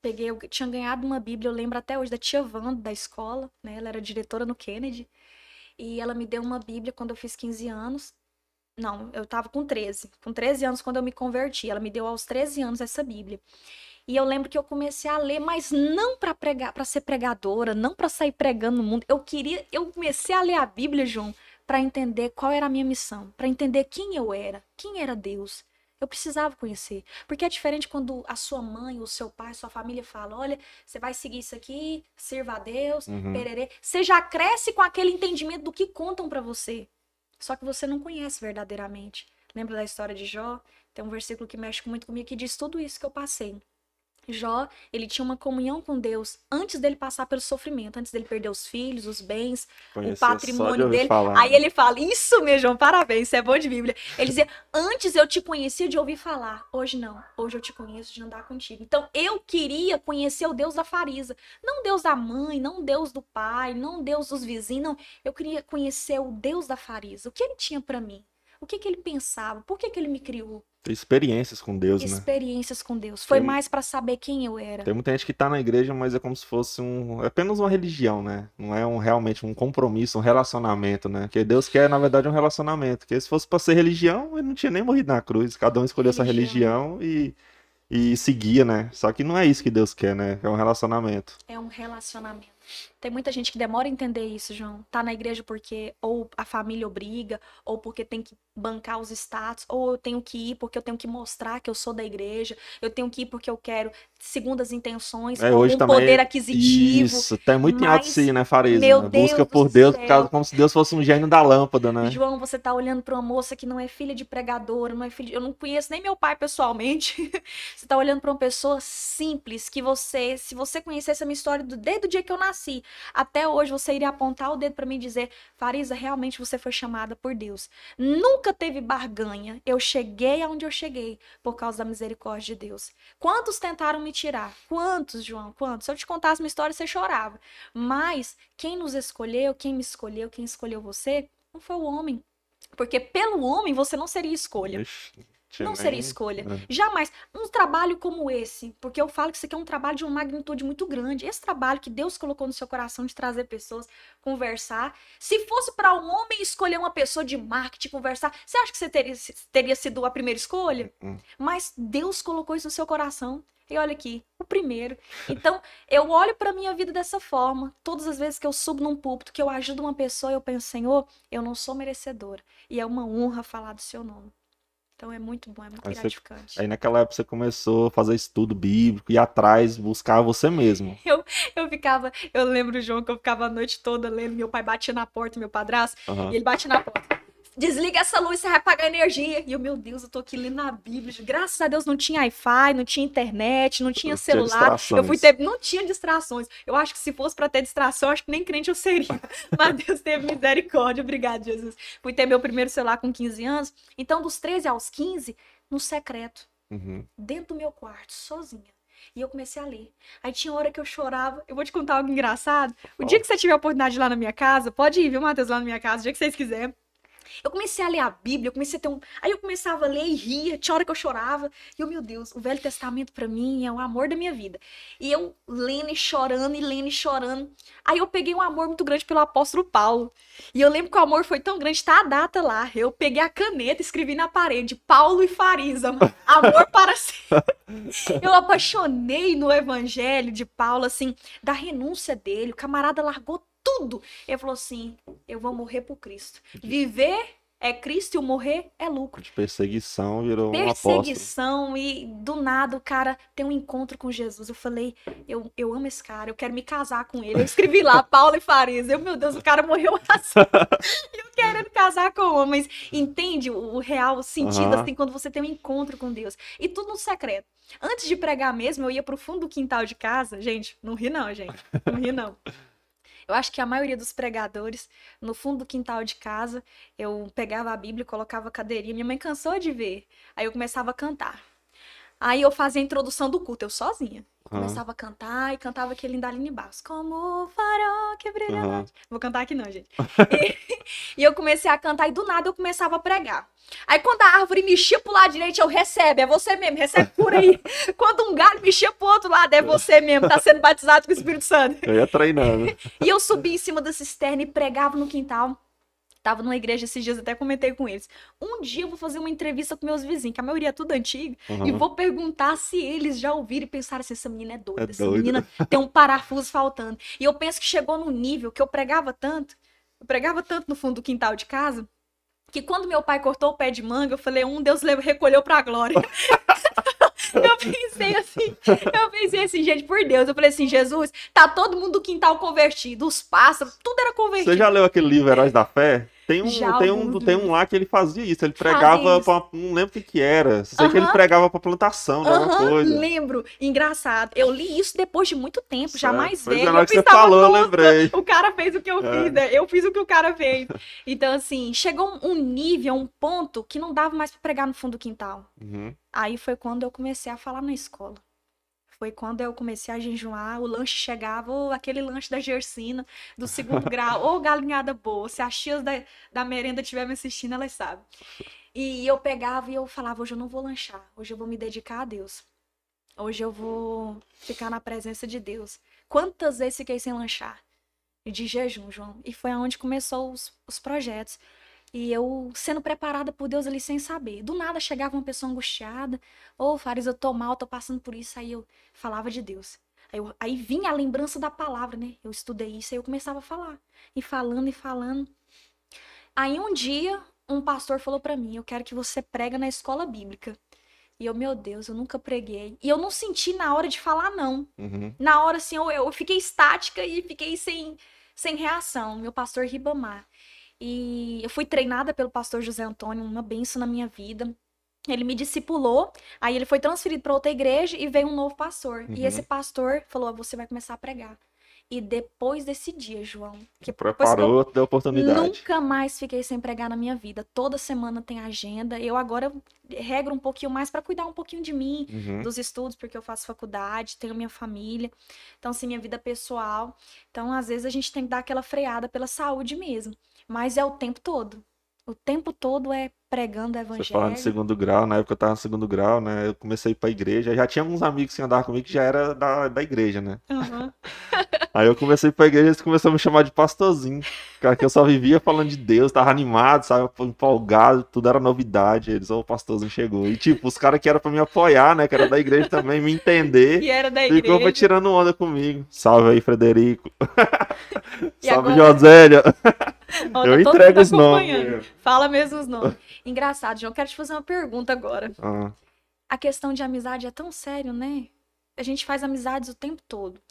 peguei, eu tinha ganhado uma Bíblia, eu lembro até hoje da tia Wanda, da escola, né? Ela era diretora no Kennedy. E ela me deu uma Bíblia quando eu fiz 15 anos. Não, eu tava com 13. Com 13 anos quando eu me converti. Ela me deu aos 13 anos essa Bíblia. E eu lembro que eu comecei a ler, mas não para pregar, para ser pregadora, não para sair pregando no mundo. Eu queria, eu comecei a ler a Bíblia, João, para entender qual era a minha missão, para entender quem eu era, quem era Deus. Eu precisava conhecer, porque é diferente quando a sua mãe, o seu pai, sua família fala: "Olha, você vai seguir isso aqui, sirva a Deus, Uhum. pererê". Você já cresce com aquele entendimento do que contam para você. Só que você não conhece verdadeiramente. Lembra da história de Jó? Tem um versículo que mexe muito comigo que diz tudo isso que eu passei. Jó, ele tinha uma comunhão com Deus antes dele passar pelo sofrimento, antes dele perder os filhos, os bens, Conhecia o de patrimônio ouvir dele. falar, Aí né? ele fala: Isso mesmo, João, parabéns, isso é bom de Bíblia. Ele dizia: Antes eu te conhecia de ouvir falar, hoje não. Hoje eu te conheço de andar contigo. Então eu queria conhecer o Deus da Farisa. Não o Deus da mãe, não Deus do pai, não Deus dos vizinhos, não. Eu queria conhecer o Deus da Farisa. O que ele tinha pra mim? O que, que ele pensava? Por que, que ele me criou? Experiências com Deus, né? experiências com Deus. Foi Tem- mais pra saber quem eu era. Tem muita gente que tá na igreja, mas é como se fosse um, é apenas uma religião, né? Não é um realmente um compromisso, um relacionamento, né? Que Deus quer, na verdade, um relacionamento. Porque se fosse pra ser religião, ele não tinha nem morrido na cruz. Cada um escolheu sua Religião. religião e, e seguia, né? Só que não é isso que Deus quer, né? É um relacionamento. É um relacionamento. Tem muita gente que demora a entender isso, João. Tá na igreja porque ou a família obriga, ou porque tem que bancar os status, ou eu tenho que ir porque eu tenho que mostrar que eu sou da igreja, eu tenho que ir porque eu quero segundas intenções, É, hoje também- poder aquisitivo. Isso, tá muito em alto mas, si, né, Farisa? meu Busca por Deus, céu. como se Deus fosse um gênio da lâmpada, né? João, você tá olhando pra uma moça que não é filha de pregadora, não é filha de... Eu não conheço nem meu pai pessoalmente. você tá olhando pra uma pessoa simples que você, se você conhecesse a minha história do, desde o dia que eu nasci até hoje, você iria apontar o dedo pra mim e dizer: Farisa, realmente você foi chamada por Deus. Nunca teve barganha. Eu cheguei aonde eu cheguei por causa da misericórdia de Deus. Quantos tentaram me tirar? Quantos, João? Quantos? Se eu te contasse uma história, você chorava. Mas quem nos escolheu, quem me escolheu, quem escolheu você, não foi o homem. Porque pelo homem você não seria escolha. Ixi, Não nem- seria escolha. É. Jamais. Um trabalho como esse, porque eu falo que isso aqui é um trabalho de uma magnitude muito grande. Esse trabalho que Deus colocou no seu coração de trazer pessoas, conversar. Se fosse para um homem escolher uma pessoa de marketing, conversar, você acha que você teria, teria sido a primeira escolha? Hum. Mas Deus colocou isso no seu coração. E olha aqui, o primeiro. Então, eu olho para minha vida dessa forma. Todas as vezes que eu subo num púlpito, que eu ajudo uma pessoa, eu penso, Senhor, eu não sou merecedora. E é uma honra falar do seu nome. Então é muito bom, é muito Aí você- gratificante. Aí naquela época você começou a fazer estudo bíblico, ir atrás, buscar você mesmo. Eu ficava, eu lembro, João, que eu ficava a noite toda lendo. Meu pai batia na porta, meu padrasto, Aham. e ele batia na porta. Desliga essa luz, você vai pagar energia. E eu, meu Deus, eu tô aqui lendo a Bíblia. Graças a Deus não tinha Wi-Fi, não tinha internet, não tinha Não tinha celular. eu fui ter, não tinha distrações. Eu acho que se fosse pra ter distração, acho que nem crente eu seria. Mas Deus teve misericórdia. Obrigado, Jesus. Fui ter meu primeiro celular com 15 anos. Então, dos 13 aos 15, no secreto Uhum. dentro do meu quarto, sozinha. E eu comecei a ler. Aí tinha hora que eu chorava. Eu vou te contar algo engraçado. O dia que você tiver a oportunidade de ir lá na minha casa, pode ir, viu, Matheus, lá na minha casa, o dia que vocês quiserem. Eu comecei a ler a Bíblia, eu comecei a ter um. Aí eu começava a ler e ria, tinha hora que eu chorava. E eu, meu Deus, o Velho Testamento pra mim é o amor da minha vida. E eu lendo e chorando, e lendo e chorando. Aí eu peguei um amor muito grande pelo apóstolo Paulo. E eu lembro que o amor foi tão grande, tá a data lá. Eu peguei a caneta e escrevi na parede: Paulo e Farisa, amor para sempre. Eu apaixonei no evangelho de Paulo, assim, da renúncia dele. O camarada largou tudo. Ele falou assim: eu vou morrer por Cristo. Viver é Cristo e o morrer é lucro. De perseguição virou um. Perseguição e do nada o cara tem um encontro com Jesus. Eu falei, eu, eu amo esse cara, eu quero me casar com ele. Eu escrevi lá, Paulo e Farias. Eu, meu Deus, o cara morreu assim. Eu querendo casar com homens. Entende o, o real sentido, Aham. assim, quando você tem um encontro com Deus. E tudo no secreto. Antes de pregar mesmo, eu ia pro fundo do quintal de casa. Gente, não ri não, gente. Não ri não. Eu acho que a maioria dos pregadores, no fundo do quintal de casa, eu pegava a Bíblia, colocava a cadeirinha. Minha mãe cansou de ver. Aí eu começava a cantar. Aí eu fazia a introdução do culto, eu sozinha. Começava a cantar e cantava aquele Indaline Barros. Como o farol que brilha. noite. Vou cantar aqui não, gente. E, e eu comecei a cantar e do nada eu começava a pregar. Aí quando a árvore mexia pro lado direito, eu recebe, é você mesmo, recebe por aí. quando um galho mexia pro outro lado, é você mesmo, tá sendo batizado com o Espírito Santo. Eu ia treinando. E eu subi em cima da cisterna e pregava no quintal. Tava numa igreja esses dias, até comentei com eles. Um dia eu vou fazer uma entrevista com meus vizinhos, que a maioria é tudo antigo, e Uhum. vou perguntar se eles já ouviram e pensaram assim: essa menina é doida, É essa doida. menina tem um parafuso faltando. E eu penso que chegou num nível que eu pregava tanto, eu pregava tanto no fundo do quintal de casa, que quando meu pai cortou o pé de manga, eu falei: um Deus recolheu pra glória. Eu pensei assim, eu pensei assim, gente, por Deus. Eu falei assim, Jesus, tá todo mundo do quintal convertido, os pássaros, tudo era convertido. Você já leu aquele livro Heróis da Fé? Tem um, Já, tem um, tem um lá que ele fazia isso. Ele Fazia pregava pra. Não lembro o que que era. Só sei que ele pregava pra plantação de alguma Aham, coisa. lembro. Engraçado. Eu li isso depois de muito tempo, já Certo. mais é, velho. hora eu que você falou, "Nossa, lembrei." O cara fez o que eu É. fiz, né? Eu fiz o que o cara fez. Então, assim, chegou um- um nível, um ponto que não dava mais pra pregar no fundo do quintal. Uhum. Aí foi quando eu comecei a falar na escola. Foi quando eu comecei a jejuar, o lanche chegava, ou aquele lanche da Gersina, do segundo grau, ou galinhada boa. Se as tias da, da merenda estiver me assistindo, elas sabem. E eu pegava e eu falava, hoje eu não vou lanchar, hoje eu vou me dedicar a Deus. Hoje eu vou ficar na presença de Deus. Quantas vezes fiquei sem lanchar? De jejum, João. E foi aonde começou os, os projetos. E eu sendo preparada por Deus ali sem saber. Do nada chegava uma pessoa angustiada. Ô, oh, Faris, eu tô mal, tô passando por isso. Aí eu falava de Deus. Aí, eu, aí vinha a lembrança da palavra, né? Eu estudei isso, aí eu começava a falar. E falando e falando. Aí um dia, um pastor falou para mim: Eu quero que você prega na escola bíblica. E eu, meu Deus, eu nunca preguei. E eu não senti na hora de falar, não. Uhum. Na hora, assim, eu, eu fiquei estática e fiquei sem, sem reação. Meu pastor Ribamar. E eu fui treinada pelo pastor José Antônio, uma benção na minha vida. Ele me discipulou, aí ele foi transferido para outra igreja e veio um novo pastor. Uhum. E esse pastor falou: Você vai começar a pregar. E depois desse dia, João, que preparou, deu oportunidade. Nunca mais fiquei sem pregar na minha vida. Toda semana tem agenda. Eu agora regro um pouquinho mais para cuidar um pouquinho de mim, uhum. dos estudos, porque eu faço faculdade, tenho minha família. Então, assim, minha vida pessoal. Então, às vezes a gente tem que dar aquela freada pela saúde mesmo. Mas é o tempo todo. O tempo todo é pregando o evangelho. Você falando de segundo grau, na época eu tava no segundo grau, né? Eu comecei a ir pra igreja. Já tinha alguns amigos que andavam comigo que já era da, da igreja, né? Uhum. Aí eu comecei a ir pra igreja e eles começaram a me chamar de pastorzinho. Cara, que eu só vivia falando de Deus, tava animado, sabe? Empolgado, tudo era novidade. Eles, ô, oh, o pastorzinho chegou. E tipo, os caras que eram pra me apoiar, né? Que era da igreja também, me entender. E era da igreja. Ficou tirando onda comigo. Salve aí, Frederico. Salve, agora... Josélia. Ó, eu tá entrego os nomes. Fala mesmo os nomes. Engraçado, João. Quero te fazer uma pergunta agora. Ah. A questão de amizade é tão sério, né? A gente faz amizades o tempo todo.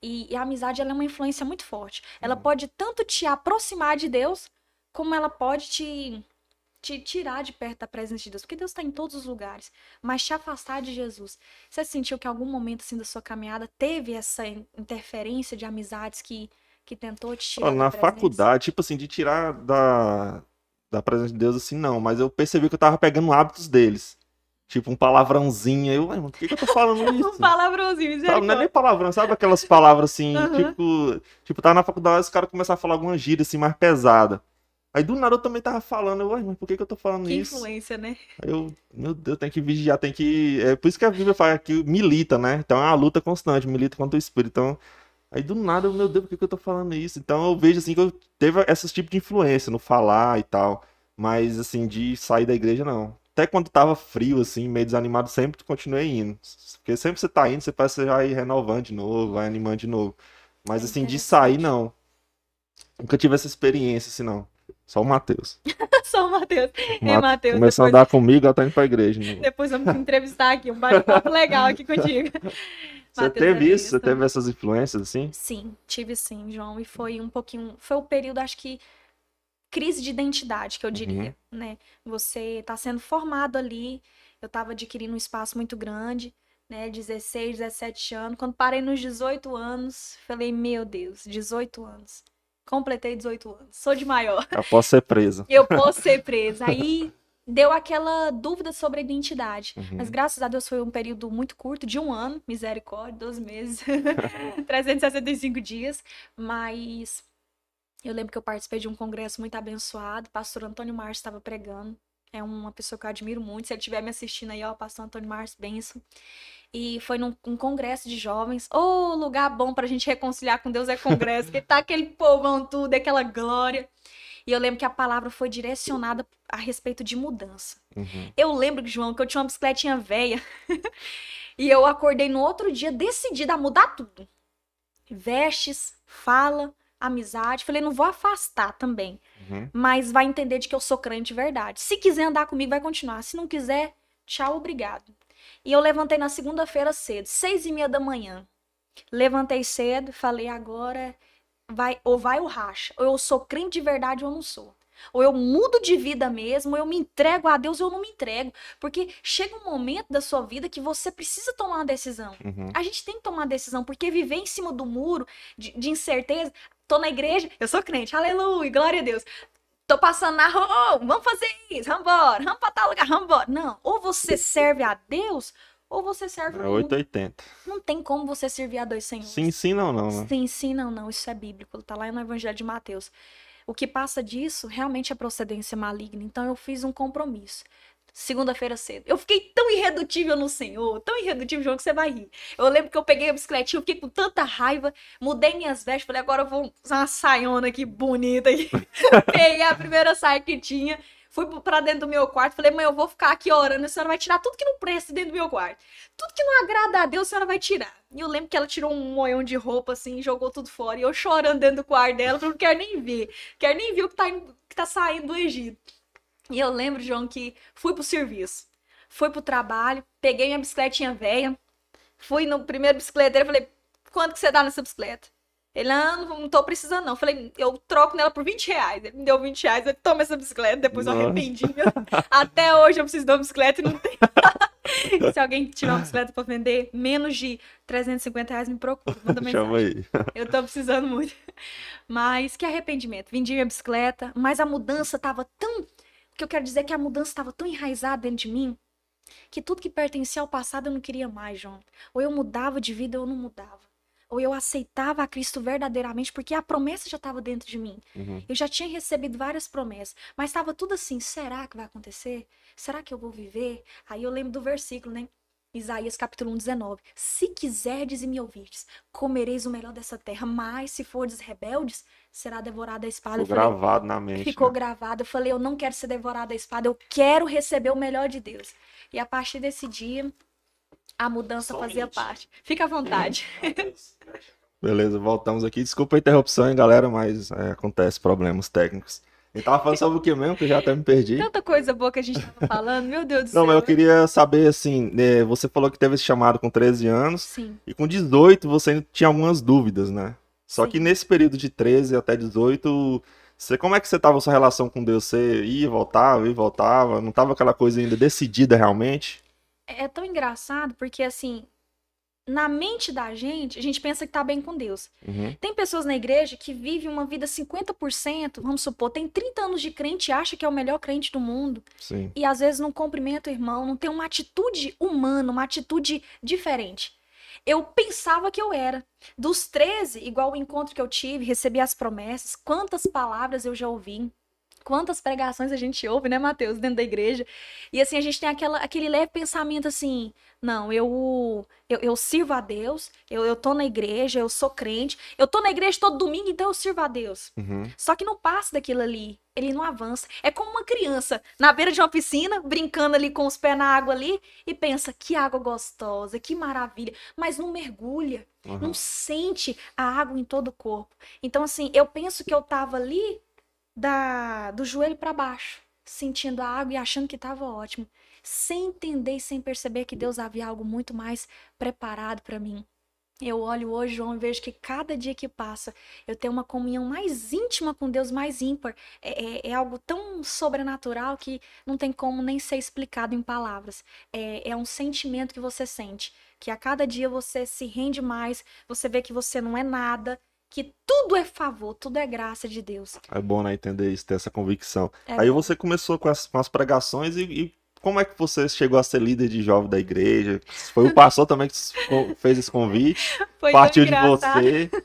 E, e a amizade ela é uma influência muito forte. Ela uhum. pode tanto te aproximar de Deus, como ela pode te, te tirar de perto da presença de Deus. Porque Deus está em todos os lugares. Mas te afastar de Jesus. Você sentiu que em algum momento assim, da sua caminhada teve essa interferência de amizades que que tentou te tirar Na faculdade, tipo assim, de tirar da, da presença de Deus, assim, não. Mas eu percebi que eu tava pegando hábitos deles. Tipo, um palavrãozinho. Eu, mano, por que, que eu tô falando isso? um palavrãozinho, sabe, Não é nem palavrão, sabe aquelas palavras assim, uhum. tipo... Tipo, tava na faculdade, os caras começaram a falar alguma gíria, assim, mais pesada. Aí do nada eu também tava falando, eu, mas por que, que eu tô falando que isso? influência, né? Aí eu, meu Deus, tem que vigiar, tem que. É por isso que a Bíblia fala que milita, né? Então é uma luta constante, milita contra o espírito. Então, Aí do nada, meu Deus, por que, que eu tô falando isso? Então eu vejo assim que eu teve esse tipo de influência no falar e tal. Mas assim, de sair da igreja, não. Até quando tava frio, assim, meio desanimado, sempre continuei indo. Porque sempre você tá indo, você parece que você vai renovando de novo, vai animando de novo. Mas assim, de sair, não. Nunca tive essa experiência, assim, não. Só o Matheus. Só o Matheus. É, Matheus. Começou depois... a andar comigo, ela tá indo pra igreja. Né? Depois vamos entrevistar aqui, um bate-papo legal aqui contigo. Você teve isso? Você teve essas influências assim? Sim, tive sim, João. E foi um pouquinho. Foi o período, acho que. Crise de identidade, que eu diria, uhum. né? Você está sendo formado ali. Eu estava adquirindo um espaço muito grande, né? 16, 17 anos. Quando parei nos 18 anos, falei, meu Deus, 18 anos. Completei 18 anos. Sou de maior. Eu posso ser presa. Eu posso ser presa. Aí deu aquela dúvida sobre a identidade. Uhum. Mas graças a Deus foi um período muito curto, de um ano, misericórdia, 12 meses, 365 dias. Mas eu lembro que eu participei de um congresso muito abençoado, pastor Antônio Márcio estava pregando. É uma pessoa que eu admiro muito. Se ele estiver me assistindo aí, ó, pastor Antônio Márcio, benção. E foi num um congresso de jovens. Ô, oh, lugar bom pra gente reconciliar com Deus é congresso, que tá aquele povão tudo, aquela glória. E eu lembro que a palavra foi direcionada a respeito de mudança. Uhum. Eu lembro, João, que eu tinha uma bicicletinha velha. e eu acordei no outro dia decidida a mudar tudo. Vestes, fala, amizade. Falei, não vou afastar também. Uhum. Mas vai entender de que eu sou crente de verdade. Se quiser andar comigo, vai continuar. Se não quiser, tchau, obrigado. E eu levantei na segunda-feira cedo, seis e meia da manhã. Levantei cedo, falei, agora vai ou vai ou racha. Ou eu sou crente de verdade ou eu não sou. Ou eu mudo de vida mesmo, ou eu me entrego a Deus ou eu não me entrego. Porque chega um momento da sua vida que você precisa tomar uma decisão. Uhum. A gente tem que tomar uma decisão, porque viver em cima do muro de, de incerteza. Tô na igreja, eu sou crente, aleluia, glória a Deus. Tô passando na rua, oh, vamos fazer isso, vambora, vamos pra tal lugar, vambora. Não, ou você serve a Deus, ou você serve é 880. Não tem como você servir a dois senhores. Sim, sim, não, não. Né? Sim, sim, não, não. Isso é bíblico. Tá lá no Evangelho de Mateus. o que passa disso realmente é procedência maligna. Então eu fiz um compromisso. Segunda-feira cedo. Eu fiquei tão irredutível no Senhor, tão irredutível, João, que você vai rir. Eu lembro que eu peguei a bicicletinha, eu fiquei com tanta raiva, mudei minhas vestes, falei, agora eu vou usar uma saiona aqui bonita. Peguei a primeira saia que tinha, fui pra dentro do meu quarto, falei, mãe, eu vou ficar aqui orando, a senhora vai tirar tudo que não presta dentro do meu quarto. Tudo que não agrada a Deus, a senhora vai tirar. E eu lembro que ela tirou um moião de roupa, assim, jogou tudo fora. E eu chorando dentro do quarto dela, falei, não quero nem ver. Quero nem ver o que tá, que tá saindo do Egito. E eu lembro, João, que fui pro serviço. Fui pro trabalho, peguei minha bicicletinha velha, fui no primeiro bicicleteiro e falei, quanto que você dá nessa bicicleta? Ele, ah, não, não tô precisando, não. Falei, eu troco nela por 20 reais. Ele me deu 20 reais, eu tomo essa bicicleta, depois Nossa. eu arrependi. Até hoje eu preciso de uma bicicleta e não tem. Se alguém tiver uma bicicleta pra vender, menos de 350 reais, me procura. Manda mensagem. Chama aí. Eu tô precisando muito. Mas que arrependimento. Vendi minha bicicleta, mas a mudança tava tão. O que eu quero dizer é que a mudança estava tão enraizada dentro de mim que tudo que pertencia ao passado eu não queria mais, João. Ou eu mudava de vida ou eu não mudava ou eu aceitava a Cristo verdadeiramente, porque a promessa já estava dentro de mim. Uhum. Eu já tinha recebido várias promessas, mas estava tudo assim: será que vai acontecer? Será que eu vou viver? Aí eu lembro do versículo, né? Isaías capítulo 1, 19. Se quiserdes e me ouvirdes, comereis o melhor dessa terra, mas se fordes rebeldes, será devorada a espada. Ficou falei, gravado na mente. Ficou né? gravado. Eu falei, eu não quero ser devorada a espada, eu quero receber o melhor de Deus. E a partir desse dia, a mudança Somente. fazia parte. Fica à vontade. Beleza, voltamos aqui. Desculpa a interrupção, hein, galera, mas é, acontece problemas técnicos. Ele tava falando sobre o que mesmo, que eu já até me perdi. Tanta coisa boa que a gente tava falando, meu Deus do céu. Não, mas eu queria saber, assim, né, você falou que teve esse chamado com 13 anos. Sim. E com 18 você ainda tinha algumas dúvidas, né? Só Sim. que nesse período de 13 até 18, você, como é que você tava a sua relação com Deus? Você ia, voltava, ia e voltava? Não tava aquela coisa ainda decidida realmente? É tão engraçado porque, assim, na mente da gente, a gente pensa que tá bem com Deus. Uhum. Tem pessoas na igreja que vivem uma vida 50%, vamos supor, tem 30 anos de crente e acha que é o melhor crente do mundo. Sim. E às vezes não cumprimenta o irmão, não tem uma atitude humana, uma atitude diferente. Eu pensava que eu era. Dos 13, igual o encontro que eu tive, recebi as promessas, quantas palavras eu já ouvi quantas pregações a gente ouve, né, Mateus, dentro da igreja. E assim, a gente tem aquela, aquele leve pensamento assim: não, eu, eu, eu sirvo a Deus, eu, eu tô na igreja, eu sou crente, eu tô na igreja todo domingo, então eu sirvo a Deus. Uhum. Só que não passa daquilo ali, ele não avança. É como uma criança na beira de uma piscina, brincando ali com os pés na água ali, e pensa: que água gostosa, que maravilha, mas não mergulha. Uhum. Não sente a água em todo o corpo. Então, assim, eu penso que eu tava ali da, do joelho para baixo, sentindo a água e achando que estava ótimo, sem entender e sem perceber que Deus havia algo muito mais preparado para mim. Eu olho hoje, João, e vejo que cada dia que passa eu tenho uma comunhão mais íntima com Deus, mais ímpar. É, é, é algo tão sobrenatural que não tem como nem ser explicado em palavras. É, é um sentimento que você sente, que a cada dia você se rende mais, você vê que você não é nada, que tudo é favor, tudo é graça de Deus. É bom né, entender isso, ter essa convicção. É Aí bom. você começou com as, com as pregações e, e, como é que você chegou a ser líder de jovem da igreja? Foi o pastor também que fez esse convite? Foi partiu de você.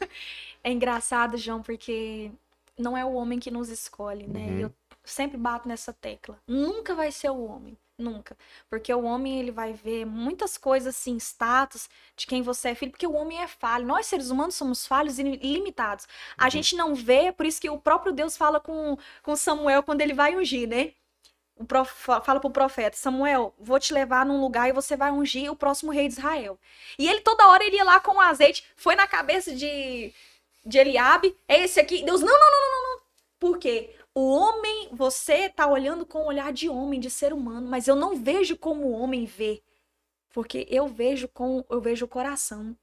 É engraçado, João, porque não é o homem que nos escolhe, né? Uhum. Eu sempre bato nessa tecla. Nunca vai ser o homem. Nunca. Porque o homem, ele vai ver muitas coisas assim, status de quem você é filho, porque o homem é falho. Nós, seres humanos, somos falhos e limitados. A uhum. gente não vê, por isso que o próprio Deus fala com, com Samuel quando ele vai ungir, né? O prof, fala pro profeta, Samuel, vou te levar num lugar e você vai ungir o próximo rei de Israel. E ele toda hora ele ia lá com o azeite, foi na cabeça de, de Eliabe, é esse aqui. Deus, não, não, não, não, não. Por quê? O homem, você tá olhando com o olhar de homem, de ser humano, mas eu não vejo como o homem vê. Porque eu vejo com eu vejo o coração.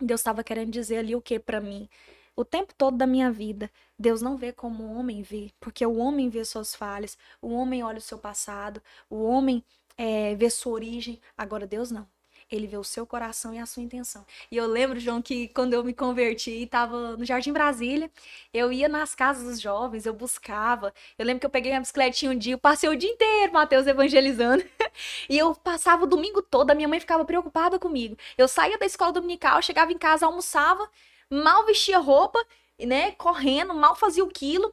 Deus estava querendo dizer ali o que para mim? O tempo todo da minha vida, Deus não vê como o homem vê, porque o homem vê suas falhas, o homem olha o seu passado, o homem é, vê sua origem, agora Deus não. Ele vê o seu coração e a sua intenção. E eu lembro, João, que quando eu me converti, estava no Jardim Brasília, eu ia nas casas dos jovens, eu buscava. Eu lembro que eu peguei minha bicicletinha um dia, eu passei o dia inteiro, Mateus, evangelizando. e eu passava o domingo todo, a minha mãe ficava preocupada comigo. Eu saía da escola dominical, chegava em casa, almoçava, mal vestia roupa, né, correndo, mal fazia o quilo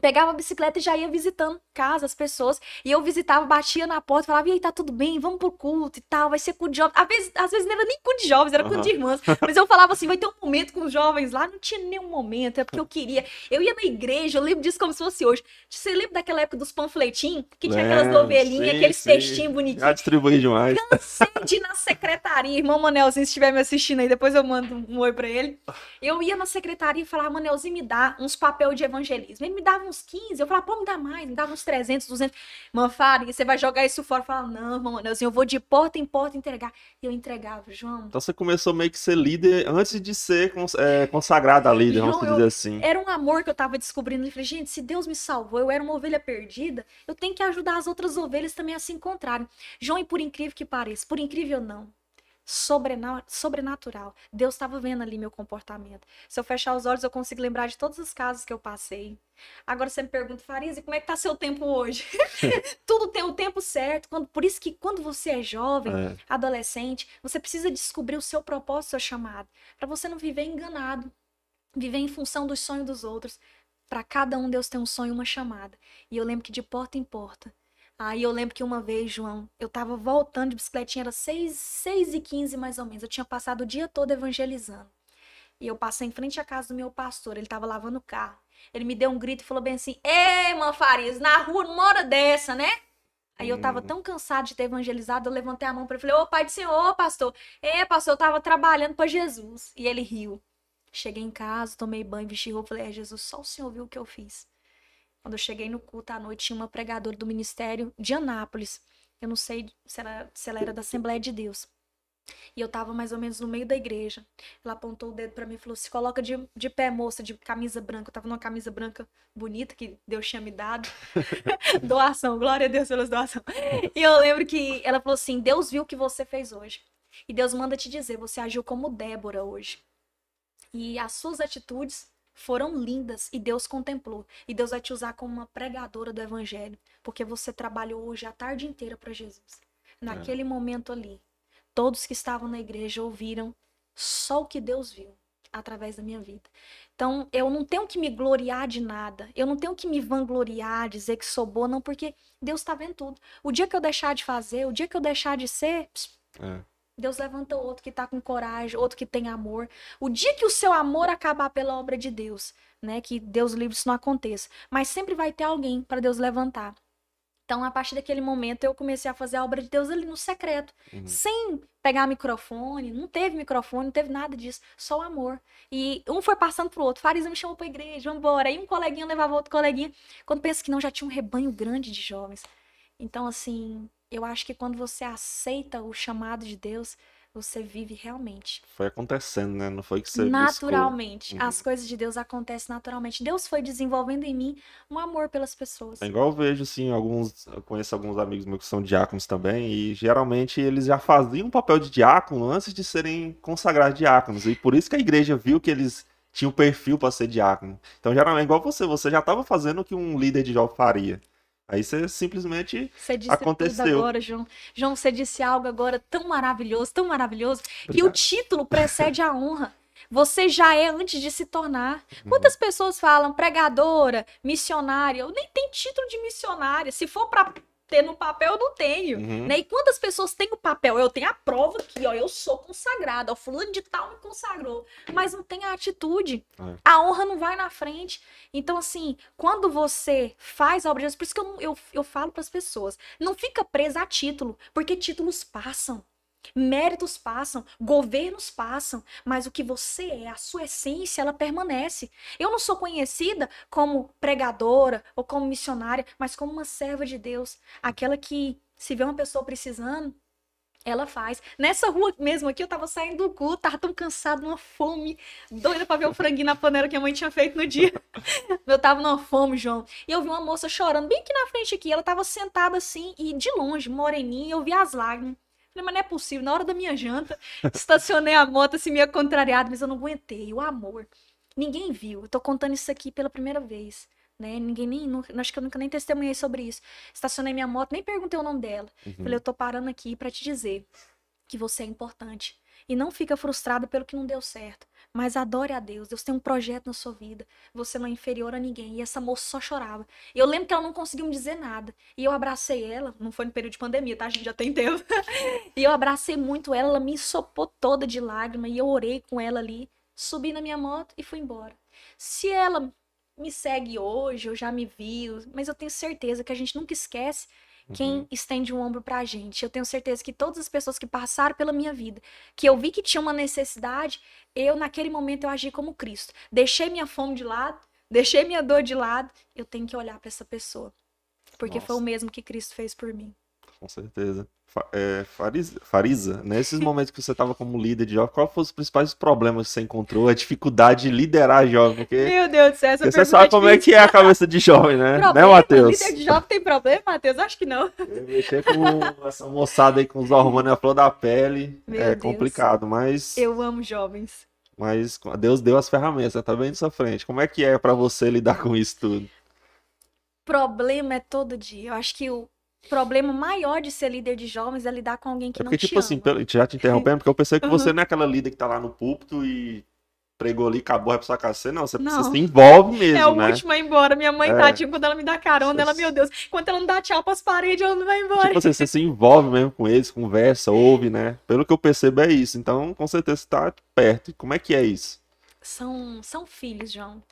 pegava a bicicleta e já ia visitando casa, as pessoas. E eu visitava, batia na porta, falava, e aí, tá tudo bem? Vamos pro culto e tal, vai ser culto de jovens. Às vezes, às vezes não era nem culto de jovens, era culto Aham. de irmãs. Mas eu falava assim, vai ter um momento com os jovens lá. Não tinha nenhum momento, é porque eu queria. Eu ia na igreja, eu lembro disso como se fosse hoje. Você lembra daquela época dos panfletinhos? Que tinha aquelas sim, aqueles sim. textinhos bonitinhos. Já distribuí demais. Cansei de ir na secretaria. Irmão Manelzinho, se estiver me assistindo aí, depois eu mando um oi pra ele. Eu ia na secretaria e falava, Manelzinho, me dá uns papel de evangelismo. Ele me dava uns 15, eu falava, pô, me dá mais, me dava uns 300, 200. Manfari, você vai jogar isso fora? Eu falava, não, irmão Manelzinho, eu vou de porta em porta entregar. E eu entregava, João. Então você começou meio que ser líder antes de ser cons- é, consagrada a líder, vamos João, dizer assim. Era um amor que eu tava descobrindo. Eu falei, gente, se Deus me salvou, eu era uma ovelha perdida, eu tenho que ajudar as outras ovelhas também a se encontrarem. João, e por incrível que pareça, por incrível não, sobrenatural, Deus estava vendo ali meu comportamento. Se eu fechar os olhos, eu consigo lembrar de todas as casas que eu passei. Agora você me pergunta, Farise, como é que tá seu tempo hoje? Tudo tem o tempo certo. Quando, por isso que quando você é jovem, É, adolescente, você precisa descobrir o seu propósito, seu chamado, para você não viver enganado, viver em função dos sonhos dos outros. Para cada um Deus tem um sonho, uma chamada. E eu lembro que de porta em porta. Aí eu lembro que uma vez, João, eu tava voltando de bicicletinha, era 6, 6 e 15 mais ou menos. Eu tinha passado o dia todo evangelizando. E eu passei em frente à casa do meu pastor, ele tava lavando o carro. Ele me deu um grito e falou bem assim: Ei, irmã Farias, na rua numa hora dessa, né? Aí eu tava Hum. tão cansado de ter evangelizado, eu levantei a mão para ele e falei: Ô pai do Senhor, pastor, é, pastor, eu tava trabalhando para Jesus. E ele riu. Cheguei em casa, tomei banho, vesti roupa, falei: É, Jesus, só o Senhor viu o que eu fiz. Quando eu cheguei no culto à noite, tinha uma pregadora do ministério de Anápolis. Eu não sei se ela, se ela era da Assembleia de Deus. E eu tava mais ou menos no meio da igreja. Ela apontou o dedo pra mim e falou: se coloca de, de pé, moça, de camisa branca. Eu tava numa camisa branca bonita que Deus tinha me dado. doação, glória a Deus pelas doações. E eu lembro que ela falou assim: Deus viu o que você fez hoje. E Deus manda te dizer: você agiu como Débora hoje. E as suas atitudes foram lindas e Deus contemplou. E Deus vai te usar como uma pregadora do evangelho, porque você trabalhou hoje a tarde inteira para Jesus. Naquele momento ali, todos que estavam na igreja ouviram só o que Deus viu através da minha vida. Então, eu não tenho que me gloriar de nada. Eu não tenho que me vangloriar, dizer que sou boa, não, porque Deus está vendo tudo. O dia que eu deixar de fazer, o dia que eu deixar de ser, pss, é. Deus levanta outro que tá com coragem, outro que tem amor. O dia que o seu amor acabar pela obra de Deus, né, que Deus livre isso não aconteça, mas sempre vai ter alguém para Deus levantar. Então, a partir daquele momento, eu comecei a fazer a obra de Deus ali no secreto, Uhum. sem pegar microfone, não teve microfone, não teve nada disso, só o amor. E um foi passando pro outro, Farisa me chamou pra igreja, vamos embora. Aí um coleguinha levava outro coleguinha. Quando pensa que não, já tinha um rebanho grande de jovens. Então, assim, eu acho que quando você aceita o chamado de Deus, você vive realmente. Foi acontecendo, né? Não foi que você naturalmente. Uhum. As coisas de Deus acontecem naturalmente. Deus foi desenvolvendo em mim um amor pelas pessoas. É igual eu vejo, assim, alguns. Eu conheço alguns amigos meus que são diáconos também, e geralmente eles já faziam o papel de diácono antes de serem consagrados diáconos. E por isso que a igreja viu que eles tinham perfil para ser diácono. Então, geralmente, igual você, você já estava fazendo o que um líder de jovem faria. Aí você simplesmente. Você disse Aconteceu. tudo agora, João. João, você disse algo agora tão maravilhoso, tão maravilhoso, que o Obrigado. título precede a honra. Você já é antes de se tornar. Uhum. Quantas pessoas falam pregadora, missionária? Eu nem tenho título de missionária. Se for pra ter no papel, eu não tenho. Uhum. Né? E quantas pessoas têm o papel? Eu tenho a prova aqui, ó. Eu sou consagrada. O fulano de tal me consagrou. Mas não tem a atitude. É. A honra não vai na frente. Então, assim, quando você faz a obra de Deus, por isso que eu, eu, eu falo para as pessoas, não fica presa a título, porque títulos passam. Méritos passam, governos passam, mas o que você é, a sua essência, ela permanece. Eu não sou conhecida como pregadora ou como missionária, mas como uma serva de Deus, aquela que se vê uma pessoa precisando, ela faz. Nessa rua mesmo aqui, eu tava saindo do culto, tava tão cansado, numa fome, doida pra ver o franguinho na panela que a mãe tinha feito no dia. Eu tava numa fome, João. E eu vi uma moça chorando bem aqui na frente aqui. Ela tava sentada assim, e de longe, moreninha, eu vi as lágrimas. Falei, mas não é possível. Na hora da minha janta, estacionei a moto assim, meio contrariada, mas eu não aguentei. O amor. Ninguém viu. Eu tô contando isso aqui pela primeira vez. Né? Ninguém nem. nu- Acho que eu nunca nem testemunhei sobre isso. Estacionei minha moto, nem perguntei o nome dela. Uhum. Falei, eu tô parando aqui pra te dizer que você é importante. E não fica frustrado pelo que não deu certo. Mas adore a Deus. Deus tem um projeto na sua vida. Você não é inferior a ninguém. E essa moça só chorava. E eu lembro que ela não conseguiu me dizer nada. E eu abracei ela. Não foi no período de pandemia, tá? A gente já tem tempo. e eu abracei muito ela. Ela me ensopou toda de lágrima. E eu orei com ela ali. Subi na minha moto e fui embora. Se ela me segue hoje, eu já me viu, mas eu tenho certeza que a gente nunca esquece quem uhum. estende um ombro pra gente. Eu tenho certeza que todas as pessoas que passaram pela minha vida, que eu vi que tinha uma necessidade, eu naquele momento eu agi como Cristo. Deixei minha fome de lado, deixei minha dor de lado, eu tenho que olhar para essa pessoa. Porque Nossa. foi o mesmo que Cristo fez por mim. Com certeza é, Farisa, Farisa, nesses momentos que você estava como líder de jovem, qual foram os principais problemas que você encontrou? A dificuldade de liderar jovem? Porque, Meu Deus do céu, essa você sabe como é que é a cabeça de jovem, né? Problema, né, Matheus? Líder de jovem tem problema, Matheus? Acho que não. Mexer com essa moçada aí com os hormônios à flor da pele Meu é Deus. complicado, mas... Eu amo jovens. Mas Deus deu as ferramentas, tá bem na sua frente. Como é que é para você lidar com isso tudo? Problema é todo dia. Eu acho que o problema maior de ser líder de jovens é lidar com alguém que é porque, não te tipo assim, ama. assim, já te interrompendo, porque eu pensei que uhum. você não é aquela líder que tá lá no púlpito e pregou ali, acabou, vai pra sua casa. Não, você, não. você se envolve mesmo, É o né? último a ir embora. Minha mãe, é. tadinha, quando ela me dá carona, ela, meu Deus, quando ela não dá tchau pras paredes, ela não vai embora. Tipo assim, você se envolve mesmo com eles, conversa, ouve, né? Pelo que eu percebo é isso. Então, com certeza, você tá perto. Como é que é isso? São, são filhos, João.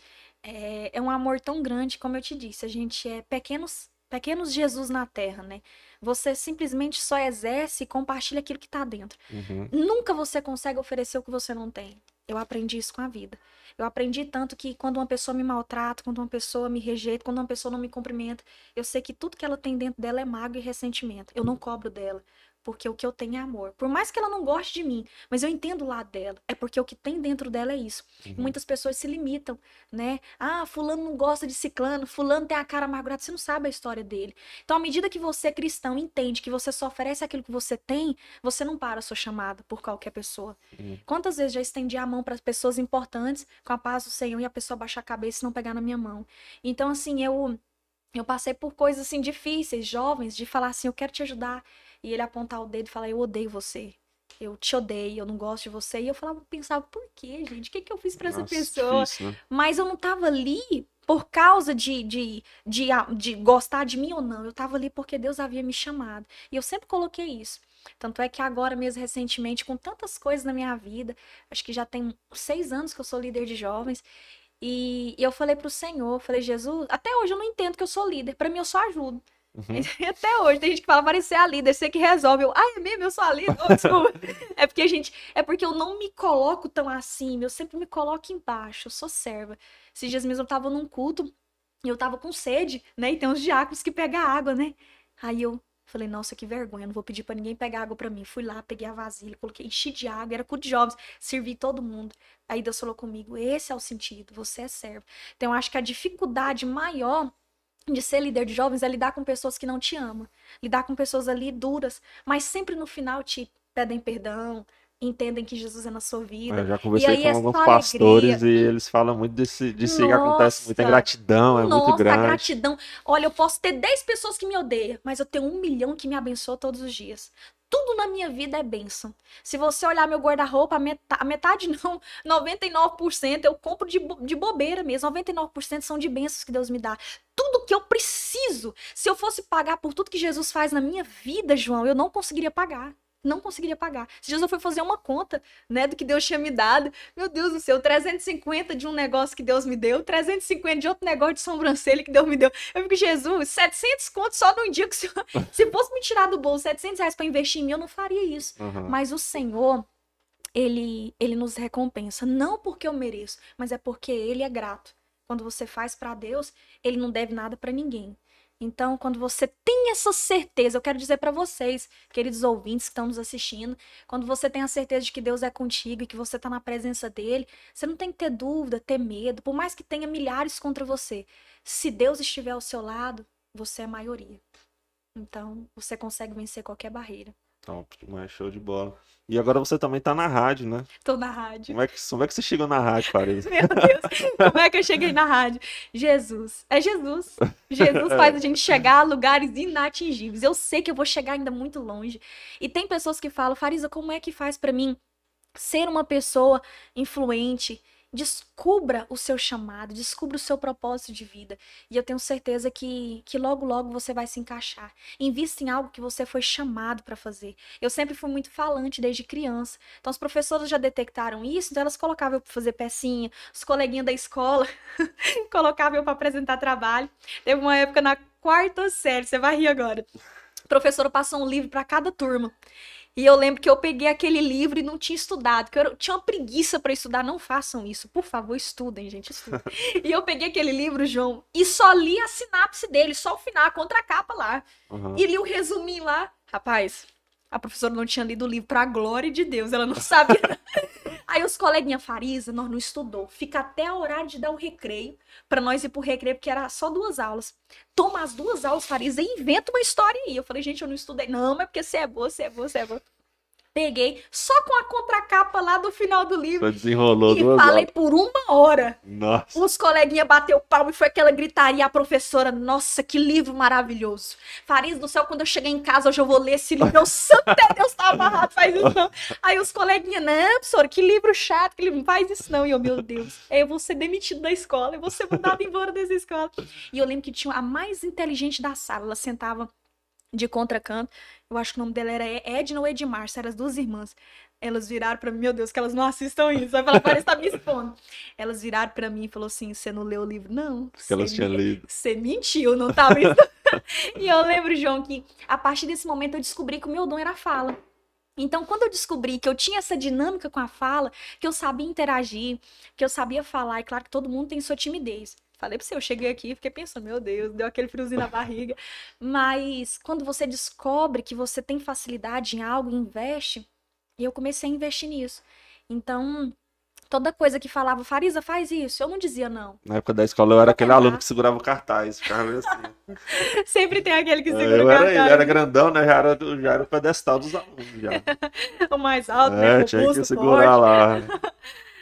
É, é um amor tão grande, como eu te disse. A gente é pequenos pequenos Jesus na Terra, né? Você simplesmente só exerce e compartilha aquilo que está dentro. Uhum. Nunca você consegue oferecer o que você não tem. Eu aprendi isso com a vida. Eu aprendi tanto que quando uma pessoa me maltrata, quando uma pessoa me rejeita, quando uma pessoa não me cumprimenta, eu sei que tudo que ela tem dentro dela é mágoa e ressentimento. Eu não cobro dela porque o que eu tenho é amor. Por mais que ela não goste de mim, mas eu entendo o lado dela. É porque o que tem dentro dela é isso. Uhum. Muitas pessoas se limitam, né? Ah, fulano não gosta de ciclano, fulano tem a cara amargurada, você não sabe a história dele. Então, à medida que você, cristão, entende que você só oferece aquilo que você tem, você não para a sua chamada por qualquer pessoa. Uhum. Quantas vezes já estendi a mão para pessoas importantes com a paz do Senhor e a pessoa baixar a cabeça e não pegar na minha mão? Então, assim, eu eu passei por coisas assim difíceis, jovens, de falar assim, eu quero te ajudar e ele apontar o dedo e falar: Eu odeio você. Eu te odeio, eu não gosto de você. E eu falava, pensava, por quê, gente? O que, que eu fiz para essa pessoa? Difícil, né? Mas eu não tava ali por causa de, de, de, de gostar de mim ou não. Eu tava ali porque Deus havia me chamado. E eu sempre coloquei isso. Tanto é que agora, mesmo recentemente, com tantas coisas na minha vida, acho que já tem seis anos que eu sou líder de jovens, e, eu falei pro Senhor, falei, Jesus, até hoje eu não entendo que eu sou líder, para mim eu só ajudo. Uhum. Até hoje tem gente que fala, parecer a líder, você que resolve. Eu, ah, é mesmo, eu sou a líder. Desculpa. é porque a gente. É porque eu não me coloco tão acima, eu sempre me coloco embaixo, eu sou serva. Esses dias mesmo eu tava num culto e eu tava com sede, né? E tem uns diáconos que pegam água, né? Aí eu falei, nossa, que vergonha, não vou pedir para ninguém pegar água para mim. Fui lá, peguei a vasilha, coloquei, enchi de água, era culto de jovens, servi todo mundo. Aí Deus falou comigo, esse é o sentido, você é servo. Então eu acho que a dificuldade maior de ser líder de jovens é lidar com pessoas que não te amam, lidar com pessoas ali duras, mas sempre no final te pedem perdão, entendem que Jesus é na sua vida. Eu já conversei com alguns pastores e eles falam muito desse, disso que acontece, muita gratidão, é nossa, muito grande. gratidão. Olha, eu posso ter 10 pessoas que me odeiam, mas eu tenho um milhão que me abençoa todos os dias. Tudo na minha vida é bênção. Se você olhar meu guarda-roupa, a metade, a metade não, 99% eu compro de, de bobeira mesmo. 99% são de bênçãos que Deus me dá. Tudo que eu preciso. Se eu fosse pagar por tudo que Jesus faz na minha vida, João, eu não conseguiria pagar não conseguiria pagar. Se Jesus foi fazer uma conta, né, do que Deus tinha me dado, meu Deus do céu, 350 de um negócio que Deus me deu, 350 de outro negócio de sobrancelha que Deus me deu. Eu fico, Jesus, 700 contos só num dia que se, se fosse me tirar do bolso 700 reais para investir em mim, eu não faria isso. Uhum. Mas o Senhor, ele, ele nos recompensa, não porque eu mereço, mas é porque ele é grato. Quando você faz para Deus, ele não deve nada para ninguém. Então, quando você tem essa certeza, eu quero dizer para vocês, queridos ouvintes que estão nos assistindo, quando você tem a certeza de que Deus é contigo e que você está na presença dele, você não tem que ter dúvida, ter medo, por mais que tenha milhares contra você. Se Deus estiver ao seu lado, você é a maioria. Então, você consegue vencer qualquer barreira. Top, mas show de bola. E agora você também tá na rádio, né? Tô na rádio. Como é que, como é que você chegou na rádio, Paris? Meu Deus, como é que eu cheguei na rádio? Jesus. É Jesus. Jesus faz a gente chegar a lugares inatingíveis. Eu sei que eu vou chegar ainda muito longe. E tem pessoas que falam, Farisa, como é que faz para mim ser uma pessoa influente, descubra o seu chamado, descubra o seu propósito de vida. E eu tenho certeza que, que logo, logo você vai se encaixar. Invista em algo que você foi chamado para fazer. Eu sempre fui muito falante desde criança. Então, as professoras já detectaram isso, então elas colocavam eu para fazer pecinha, os coleguinhas da escola colocavam eu para apresentar trabalho. Teve uma época na quarta série, você vai rir agora. A professora passou um livro para cada turma. E eu lembro que eu peguei aquele livro e não tinha estudado, que eu tinha uma preguiça para estudar. Não façam isso, por favor, estudem, gente, estudem. e eu peguei aquele livro, João, e só li a sinapse dele, só o final, a contracapa lá. Uhum. E li o resuminho lá. Rapaz, a professora não tinha lido o livro pra glória de Deus, ela não sabia. Aí os coleguinha Farisa, nós não estudou. Fica até a horário de dar o recreio, para nós ir pro recreio, porque era só duas aulas. Toma as duas aulas, Farisa, e inventa uma história aí. Eu falei, gente, eu não estudei. Não, mas porque você é boa, você é boa, você é boa. Peguei só com a contracapa lá do final do livro. Desenrolou e falei horas. por uma hora. Nossa. Os coleguinhas bateu palmo e foi aquela gritaria. A professora, nossa, que livro maravilhoso. Fariz do céu, quando eu cheguei em casa, hoje eu vou ler esse livro. Meu santo Deus, tá amarrado, faz isso não. Aí os coleguinhas, não, professora, que livro chato, que livro, não faz isso não. E eu, meu Deus, eu vou ser demitido da escola, eu vou ser mandado embora dessa escola. E eu lembro que tinha a mais inteligente da sala, ela sentava de contracanto. Eu acho que o nome dela era Edna ou Edmar, eram as duas irmãs. Elas viraram para mim, meu Deus, que elas não assistam isso. Vai falar, parece que tá me expondo. Elas viraram para mim e falou assim: você não leu o livro? Não. Que elas tinham lido. Você mentiu, não tava isso. e eu lembro, João, que a partir desse momento eu descobri que o meu dom era a fala. Então, quando eu descobri que eu tinha essa dinâmica com a fala, que eu sabia interagir, que eu sabia falar, e claro que todo mundo tem sua timidez. Falei pra você, eu cheguei aqui e fiquei pensando, meu Deus, deu aquele friozinho na barriga. Mas quando você descobre que você tem facilidade em algo investe, e eu comecei a investir nisso. Então, toda coisa que falava, Farisa, faz isso, eu não dizia não. Na época da escola eu era aquele aluno que segurava o cartaz, ficava assim. Sempre tem aquele que segura eu o cartaz. Era, ele era grandão, né? Já era, já era o pedestal dos alunos, já. o mais alto, é, né? tinha que segurar forte. lá.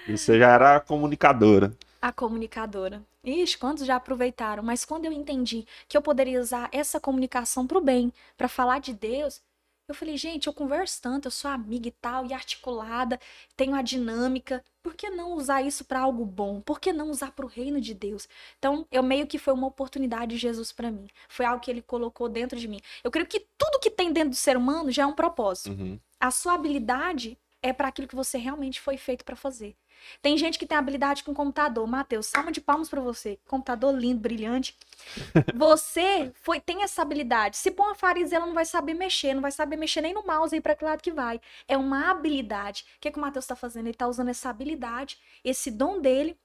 Você já era comunicadora a comunicadora. Ixi, quantos já aproveitaram? Mas quando eu entendi que eu poderia usar essa comunicação para o bem, para falar de Deus, eu falei, gente, eu converso tanto, eu sou amiga e tal, e articulada, tenho a dinâmica. Por que não usar isso para algo bom? Por que não usar para o reino de Deus? Então, eu meio que foi uma oportunidade de Jesus para mim. Foi algo que ele colocou dentro de mim. Eu creio que tudo que tem dentro do ser humano já é um propósito. Uhum. A sua habilidade é para aquilo que você realmente foi feito para fazer. Tem gente que tem habilidade com computador. Matheus, salma de palmas para você. Computador lindo, brilhante. Você foi tem essa habilidade. Se pôr uma farisa, ela não vai saber mexer, não vai saber mexer nem no mouse aí para que lado que vai. É uma habilidade. O que, que o Matheus está fazendo? Ele está usando essa habilidade, esse dom dele,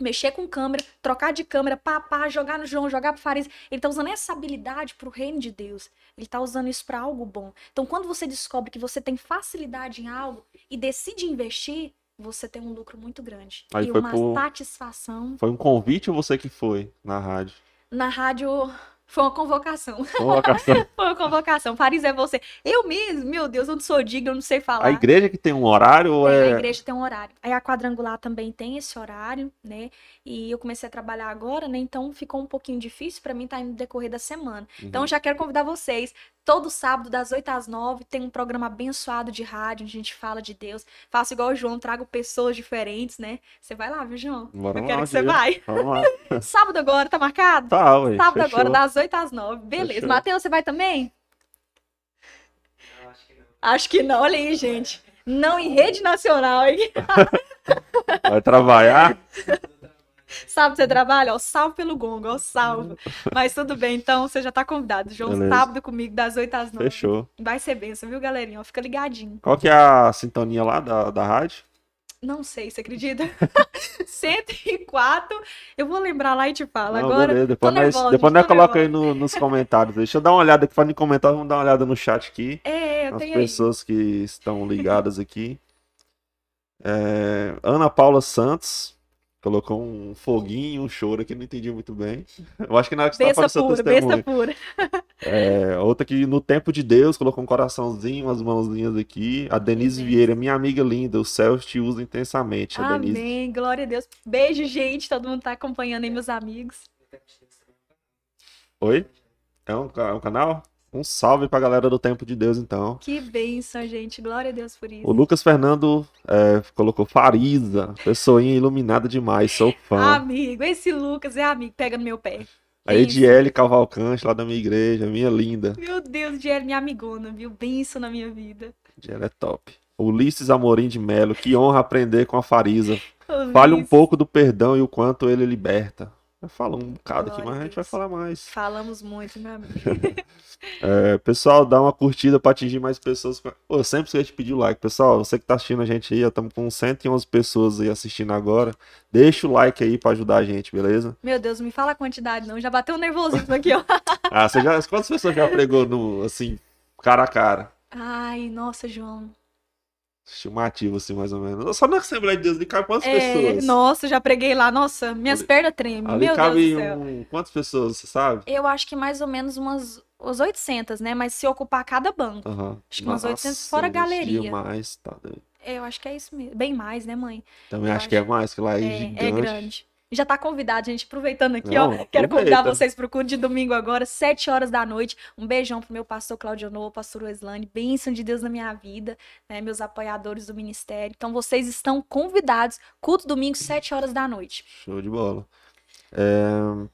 mexer com câmera, trocar de câmera, papá, jogar no João, jogar pro Faris. Ele tá usando essa habilidade pro reino de Deus. Ele tá usando isso para algo bom. Então, quando você descobre que você tem facilidade em algo e decide investir, você tem um lucro muito grande. Aí e foi uma por- satisfação. Foi um convite ou você que foi na rádio? Na rádio foi uma convocação. Colocação. Foi uma convocação. Faris é você. Eu mesmo, meu Deus, eu não sou digna, eu não sei falar. A igreja que tem um horário É, é. A igreja tem um horário. Aí a quadrangular também tem esse horário, né? E eu comecei a trabalhar agora, né? Então ficou um pouquinho difícil para mim estar no decorrer da semana. Então Uhum. já quero convidar vocês. Todo sábado, das 8 às 9, tem um programa abençoado de rádio, onde a gente fala de Deus. Faço igual o João, trago pessoas diferentes, né? Você vai lá, viu, João? Bora eu lá, quero que você dia. vai. Sábado agora, tá marcado? Tá, ué. Sábado fechou. agora, das 8 às 9. Beleza. Matheus, você vai também? Acho que não, olha aí, gente. Não em rede nacional, hein? Vai trabalhar? Sábado você trabalha? Ó, salve pelo gongo, ó, salve. Mas tudo bem, então você já tá convidado. João, Beleza. sábado comigo, das 8 às 9. Fechou. Vai ser benção, viu, galerinha? Ó, Fica ligadinho. Qual que é a sintonia lá da, da rádio? Não sei, você acredita? 104. Eu vou lembrar lá e te falo. Não, Agora, beleza. Depois nós, nervosa, depois nós coloca aí no- nos comentários. Deixa eu dar uma olhada aqui. Falando em comentários, vamos dar uma olhada no chat aqui. é, eu As tenho aí. pessoas que estão ligadas aqui. É, Ana Paula Santos colocou um foguinho, um choro aqui, não entendi muito bem. Eu acho que na hora que você Besta falando seu testemunho. pura. É, outra que no tempo de Deus colocou um coraçãozinho, umas mãozinhas aqui. A Denise Amém. Vieira, minha amiga linda, o céu te usa intensamente. A Denise. Amém, glória a Deus. Beijo, gente. Todo mundo tá acompanhando aí, meus amigos. Oi? É um, ca- um canal? Um salve pra galera do Tempo de Deus, então. Que bênção, gente. Glória a Deus por isso. O Lucas Fernando é, colocou Farisa, pessoinha iluminada demais, sou fã. Amigo, esse Lucas é amigo, pega no meu pé. A Ediele Cavalcante, lá da minha igreja, minha linda. Meu Deus, Ediele, minha amigona, viu? Benção na minha vida. Ediele é top. Ulisses Amorim de Melo, que honra aprender com a Farisa. Fale um pouco do perdão e o quanto ele liberta. Fala um bocado aqui, mas a gente vai falar mais. Falamos muito, meu amigo. é, pessoal, dá uma curtida para atingir mais pessoas. Pô, sempre esqueço de pedir o like. Pessoal, você que tá assistindo a gente aí, estamos com 111 pessoas aí assistindo agora. Deixa o like aí para ajudar a gente, beleza? Meu Deus, me fala a quantidade não. Já bateu um nervosismo aqui, ó. ah, você já, quantas pessoas já pregou no, assim, cara a cara? Ai, nossa, João estimativo, assim, mais ou menos. Só na Assembleia de Deus ali cabe quantas é, pessoas? Nossa, já preguei lá. Nossa, minhas ali, pernas tremem. Ali Meu cabe Deus do céu. Um, quantas pessoas, você sabe? Eu acho que mais ou menos umas, umas 800, né? Mas se ocupar cada banco. Uhum. Acho que Nossa, umas 800 fora a galeria. tá doido. É, eu acho que é isso mesmo. Bem mais, né, mãe? Também acho, acho, que é mais, que lá é, é gigante. É grande já tá convidado, gente. Aproveitando aqui, Não, ó. Quero convidar vocês pro culto de domingo agora, 7 horas da noite. Um beijão pro meu pastor Claudio Novo, pastor Weslane. Bênção de Deus na minha vida, né? Meus apoiadores do ministério. Então, vocês estão convidados. Culto domingo, 7 horas da noite. Show de bola. É...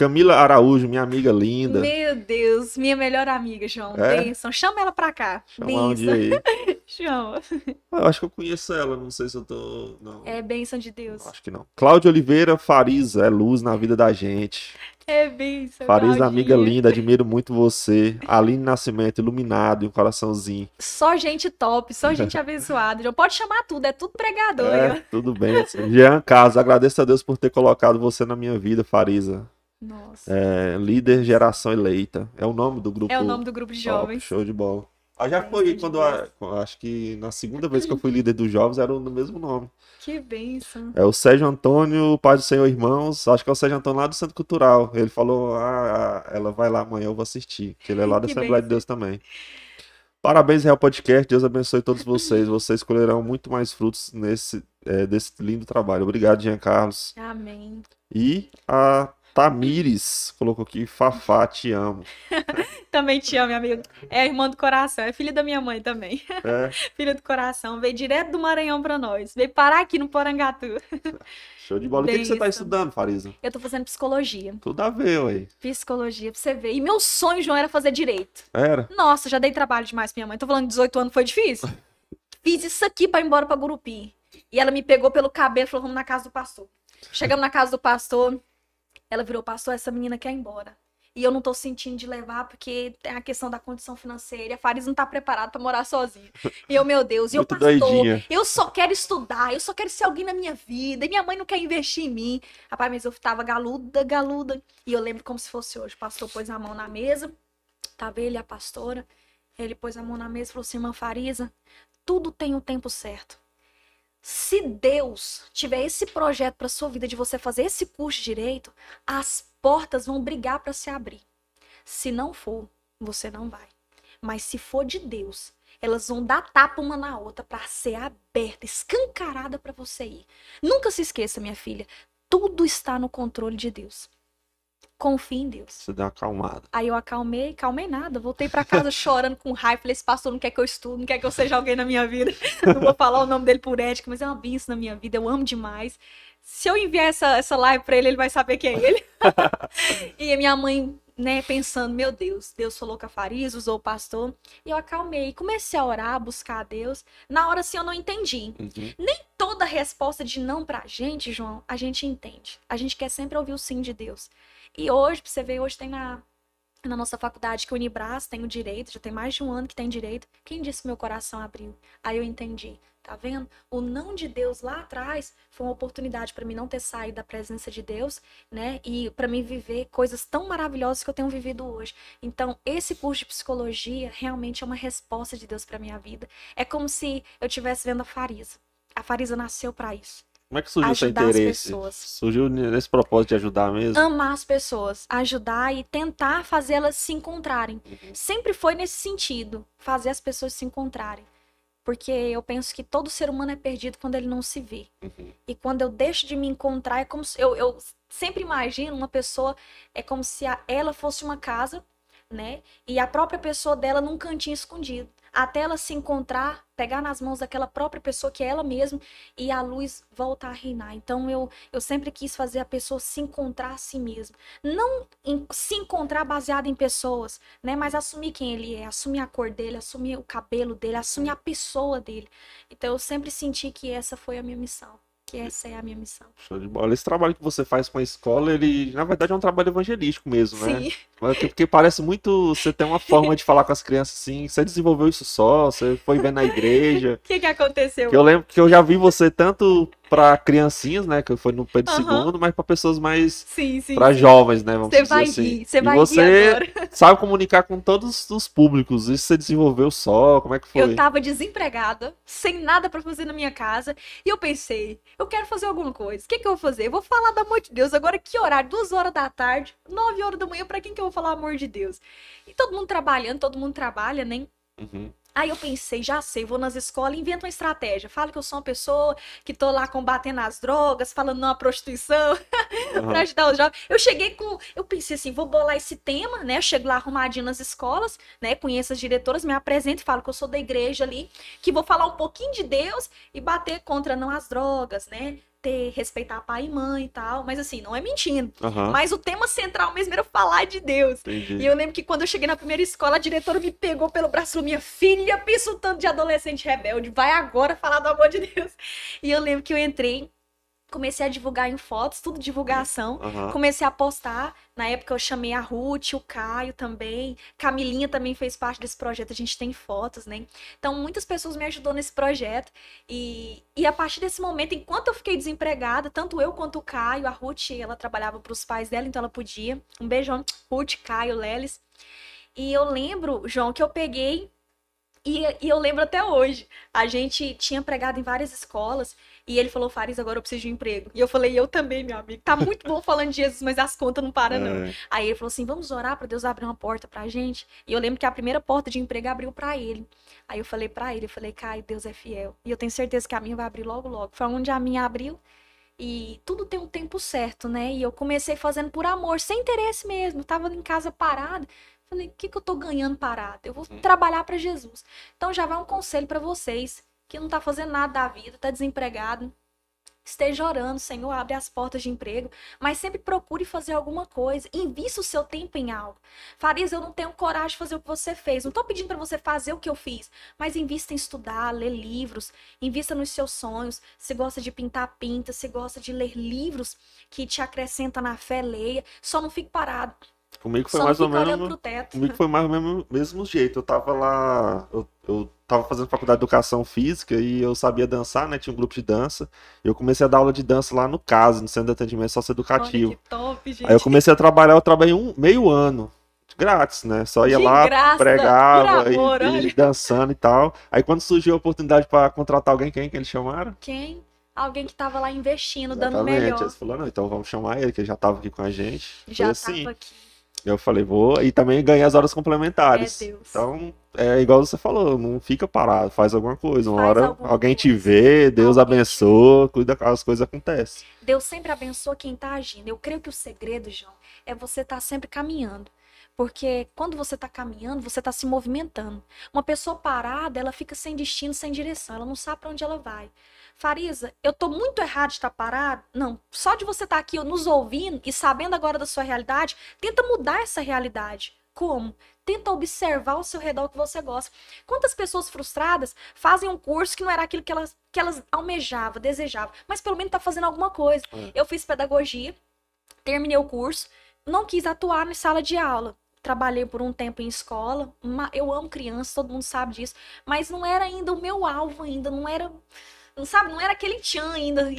Camila Araújo, minha amiga linda. Meu Deus, minha melhor amiga, João. É? Benção. Chama ela pra cá. Chama um dia aí. Chama. Eu acho que eu conheço ela, não sei se eu tô. Não. É bênção de Deus. Acho que não. Cláudia Oliveira Fariza, é luz na vida da gente. É bênção. Fariza, amiga linda, admiro muito você. Aline Nascimento, iluminado e um coraçãozinho. Só gente top, só gente abençoada. João. Pode chamar tudo, é tudo pregador. É, tudo bem. Jean Carlos, agradeço a Deus por ter colocado você na minha vida, Fariza. Nossa. É, líder Geração Eleita. É o nome do grupo. É o nome do grupo de jovens. show de bola. Ah, já foi quando a, acho que na segunda vez que eu fui líder dos jovens era no mesmo nome. Que bênção. É o Sérgio Antônio, Pai do Senhor Irmãos, acho que é o Sérgio Antônio lá do Centro Cultural. Ele falou: "Ah, ela vai lá amanhã, eu vou assistir", que ele é lá da Assembleia de Deus também. Parabéns, Real Podcast. Deus abençoe todos vocês. Vocês colherão muito mais frutos nesse é, desse lindo trabalho. Obrigado, Jean Carlos. Amém. E a Tamires colocou aqui, Fafá, te amo. também te amo, meu amigo. É irmã do coração, é filha da minha mãe também. É. filha do coração, veio direto do Maranhão pra nós. Veio parar aqui no Porangatu. Show de bola. o que, que, você tá estudando, Farisa? Eu tô fazendo psicologia. Tudo a ver, ué. Psicologia, pra você ver. E meu sonho, João, era fazer direito. Era? Nossa, já dei trabalho demais pra minha mãe. Tô falando de 18 anos, foi difícil? Fiz isso aqui pra ir embora pra Gurupi. E ela me pegou pelo cabelo e falou, vamos na casa do pastor. Chegamos na casa do pastor, ela virou, pastor, essa menina quer ir embora. E eu não tô sentindo de levar porque tem a questão da condição financeira. A Faris não tá preparada para morar sozinha. E eu, meu Deus, e eu, pastor, doidinha. eu só quero estudar, eu só quero ser alguém na minha vida. E minha mãe não quer investir em mim. Rapaz, mas eu tava galuda, galuda. E eu lembro como se fosse hoje. O pastor pôs a mão na mesa, tava ele a pastora. Ele pôs a mão na mesa e falou assim: irmã Farisa, tudo tem o tempo certo. Se Deus tiver esse projeto para sua vida de você fazer esse curso de direito, as portas vão brigar para se abrir. Se não for, você não vai. Mas se for de Deus, elas vão dar tapa uma na outra para ser aberta, escancarada para você ir. Nunca se esqueça, minha filha, tudo está no controle de Deus. Confie em Deus. Você deu uma acalmada. Aí eu acalmei, calmei nada. Voltei para casa chorando com raiva. Falei, esse pastor não quer que eu estude, não quer que eu seja alguém na minha vida. Não vou falar o nome dele por ética, mas é uma benção na minha vida. Eu amo demais. Se eu enviar essa, essa live para ele, ele vai saber quem é ele. e a minha mãe, né, pensando, meu Deus, Deus falou com a Fariz, usou o pastor. E eu acalmei. Comecei a orar, a buscar a Deus. Na hora, assim, eu não entendi. Uhum. Nem toda resposta de não pra gente, João, a gente entende. A gente quer sempre ouvir o sim de Deus. E hoje, pra você ver, hoje tem na, na nossa faculdade que o Unibras tem o direito, já tem mais de um ano que tem direito. Quem disse que meu coração abriu? Aí eu entendi. Tá vendo? O não de Deus lá atrás foi uma oportunidade para mim não ter saído da presença de Deus, né? E para mim viver coisas tão maravilhosas que eu tenho vivido hoje. Então, esse curso de psicologia realmente é uma resposta de Deus para minha vida. É como se eu estivesse vendo a Farisa. A Farisa nasceu para isso. Como é que surgiu seu interesse? Surgiu nesse propósito de ajudar mesmo? Amar as pessoas, ajudar e tentar fazê-las se encontrarem. Uhum. Sempre foi nesse sentido, fazer as pessoas se encontrarem. Porque eu penso que todo ser humano é perdido quando ele não se vê. Uhum. E quando eu deixo de me encontrar, é como se eu, eu sempre imagino uma pessoa, é como se a, ela fosse uma casa né? E a própria pessoa dela num cantinho escondido. Até ela se encontrar, pegar nas mãos daquela própria pessoa que é ela mesma e a luz voltar a reinar. Então eu, eu sempre quis fazer a pessoa se encontrar a si mesma. Não em, se encontrar baseado em pessoas, né? Mas assumir quem ele é, assumir a cor dele, assumir o cabelo dele, assumir a pessoa dele. Então eu sempre senti que essa foi a minha missão que essa é a minha missão. Show de bola. Esse trabalho que você faz com a escola, ele, na verdade, é um trabalho evangelístico mesmo, né? Sim. Porque, porque parece muito. Você tem uma forma de falar com as crianças assim. Você desenvolveu isso só, você foi ver na igreja. O que, que aconteceu? Que eu lembro que eu já vi você tanto para criancinhas, né? Que foi no Pedro Aham. II, mas para pessoas mais. Sim, sim. para sim. jovens, né? Vamos Você dizer vai assim. rir, você E vai você sabe comunicar com todos os públicos. Isso você desenvolveu só? Como é que foi? Eu tava desempregada, sem nada pra fazer na minha casa, e eu pensei, eu quero fazer alguma coisa. O que, que eu vou fazer? Eu vou falar do amor de Deus. Agora, que horário? Duas horas da tarde, nove horas da manhã, pra quem que eu vou falar amor de Deus? E todo mundo trabalhando, todo mundo trabalha, né? Uhum. Aí eu pensei, já sei, vou nas escolas invento uma estratégia. Falo que eu sou uma pessoa que tô lá combatendo as drogas, falando não à prostituição, Aham. pra ajudar os jovens. Eu cheguei com. Eu pensei assim, vou bolar esse tema, né? Eu chego lá arrumadinho nas escolas, né? Conheço as diretoras, me apresento e falo que eu sou da igreja ali, que vou falar um pouquinho de Deus e bater contra não as drogas, né? Ter, respeitar pai e mãe e tal. Mas assim, não é mentindo. Aham. Mas o tema central mesmo era falar de Deus. Entendi. E eu lembro que quando eu cheguei na primeira escola, a diretora me pegou pelo braço e falou: Minha filha, pensa o tanto de adolescente rebelde, vai agora falar do amor de Deus. E eu lembro que eu entrei, comecei a divulgar em fotos, tudo divulgação. Aham. Comecei a postar. Na época eu chamei a Ruth, o Caio também. Camilinha também fez parte desse projeto. A gente tem fotos, né? Então muitas pessoas me ajudou nesse projeto. E, e a partir desse momento, enquanto eu fiquei desempregada, tanto eu quanto o Caio, a Ruth, ela trabalhava para os pais dela, então ela podia. Um beijão, Ruth, Caio, Lelis. E eu lembro, João, que eu peguei. E, e eu lembro até hoje. A gente tinha pregado em várias escolas. E ele falou, Faris, agora eu preciso de um emprego. E eu falei, eu também, meu amigo. Tá muito bom falando de Jesus, mas as contas não param, não. É. Aí ele falou assim: vamos orar para Deus abrir uma porta pra gente. E eu lembro que a primeira porta de emprego abriu pra ele. Aí eu falei pra ele, eu falei, Caio, Deus é fiel. E eu tenho certeza que a minha vai abrir logo, logo. Foi onde a minha abriu. E tudo tem um tempo certo, né? E eu comecei fazendo por amor, sem interesse mesmo. Eu tava em casa parada. Falei, o que, que eu tô ganhando parada? Eu vou trabalhar pra Jesus. Então já vai um conselho pra vocês que não tá fazendo nada da vida, tá desempregado. Esteja orando, Senhor, abre as portas de emprego, mas sempre procure fazer alguma coisa. Invista o seu tempo em algo. Farias, eu não tenho coragem de fazer o que você fez. Não tô pedindo para você fazer o que eu fiz, mas invista em estudar, ler livros, invista nos seus sonhos. Se gosta de pintar, pinta. Se gosta de ler livros que te acrescentam na fé, leia. Só não fique parado. Comigo foi Só mais ou menos. Comigo foi mais ou menos mesmo jeito. Eu tava lá, eu, eu tava fazendo faculdade de educação física e eu sabia dançar, né? Tinha um grupo de dança. E eu comecei a dar aula de dança lá no CASE, no Centro de Atendimento Socioeducativo. Olha que top, gente. Aí eu comecei a trabalhar, eu trabalhei um meio ano. Grátis, né? Só ia De lá, graça, pregava amor, e, e dançando e tal. Aí quando surgiu a oportunidade pra contratar alguém, quem que eles chamaram? Quem? Alguém que tava lá investindo, dando Exatamente. melhor. Eles falaram, não, então vamos chamar ele, que ele já tava aqui com a gente. Já Foi assim. tava aqui. Eu falei, vou. E também ganhei as horas complementares. É Deus. Então, é igual você falou, não fica parado, faz alguma coisa. Uma Faz hora alguém te coisa. vê, Deus Alguém te abençoa, cuida, as coisas acontecem. Deus sempre abençoa quem tá agindo. Eu creio que o segredo, João, é você estar sempre caminhando. Porque quando você tá caminhando, você tá se movimentando. Uma pessoa parada, ela fica sem destino, sem direção, ela não sabe para onde ela vai. Farisa, eu tô muito errado de estar parado? Não, só de você estar aqui nos ouvindo e sabendo agora da sua realidade, tenta mudar essa realidade. Como? Tenta observar ao seu redor o que você gosta. Quantas pessoas frustradas fazem um curso que não era aquilo que elas, que elas almejavam, desejavam, mas pelo menos tá fazendo alguma coisa. É. Eu fiz pedagogia, terminei o curso, não quis atuar em sala de aula. Trabalhei por um tempo em escola. Eu amo crianças, todo mundo sabe disso. Mas não era ainda o meu alvo ainda, não era, não sabe, não era aquele tchan ainda.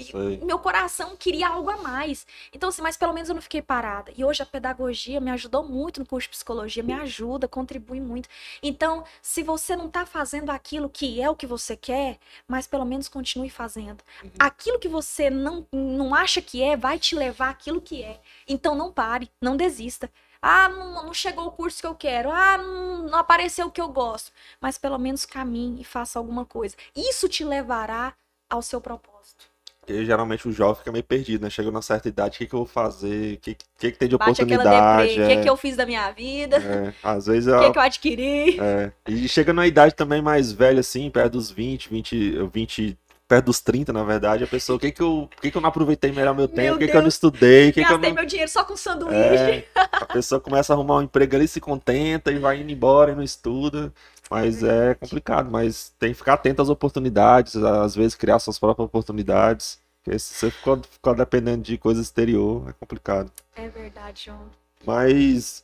Meu coração queria algo a mais. Então, assim, mas pelo menos eu não fiquei parada. E hoje a pedagogia me ajudou muito no curso de psicologia, me ajuda, contribui muito. Então, se você não tá fazendo aquilo que é o que você quer, mas pelo menos continue fazendo. Aquilo que você não, não acha que é, vai te levar àquilo que é. Então não pare, não desista. Ah, não, não chegou o curso que eu quero. Ah, não, não apareceu o que eu gosto. Mas pelo menos caminhe e faça alguma coisa. Isso te levará ao seu propósito. Porque geralmente o jovem fica meio perdido, né? Chega numa certa idade, o que, que eu vou fazer? O que, que, que tem de Bate oportunidade? O que, é, que eu fiz da minha vida? é, às vezes O é, que, que eu adquiri? é. E chega numa idade também mais velha, assim, perto dos 20, 20, 20, perto dos 30, na verdade, a pessoa, o que que eu, por que que eu não aproveitei melhor meu tempo? Por que que eu não estudei? O que que eu Gastei não... meu dinheiro só com sanduíche. É, a pessoa começa a arrumar um emprego ali, se contenta e vai indo embora e não estuda. Mas é complicado, mas tem que ficar atento às oportunidades, às vezes criar suas próprias oportunidades. Porque se você ficou, ficar dependendo de coisa exterior, é complicado. É verdade, João. Mas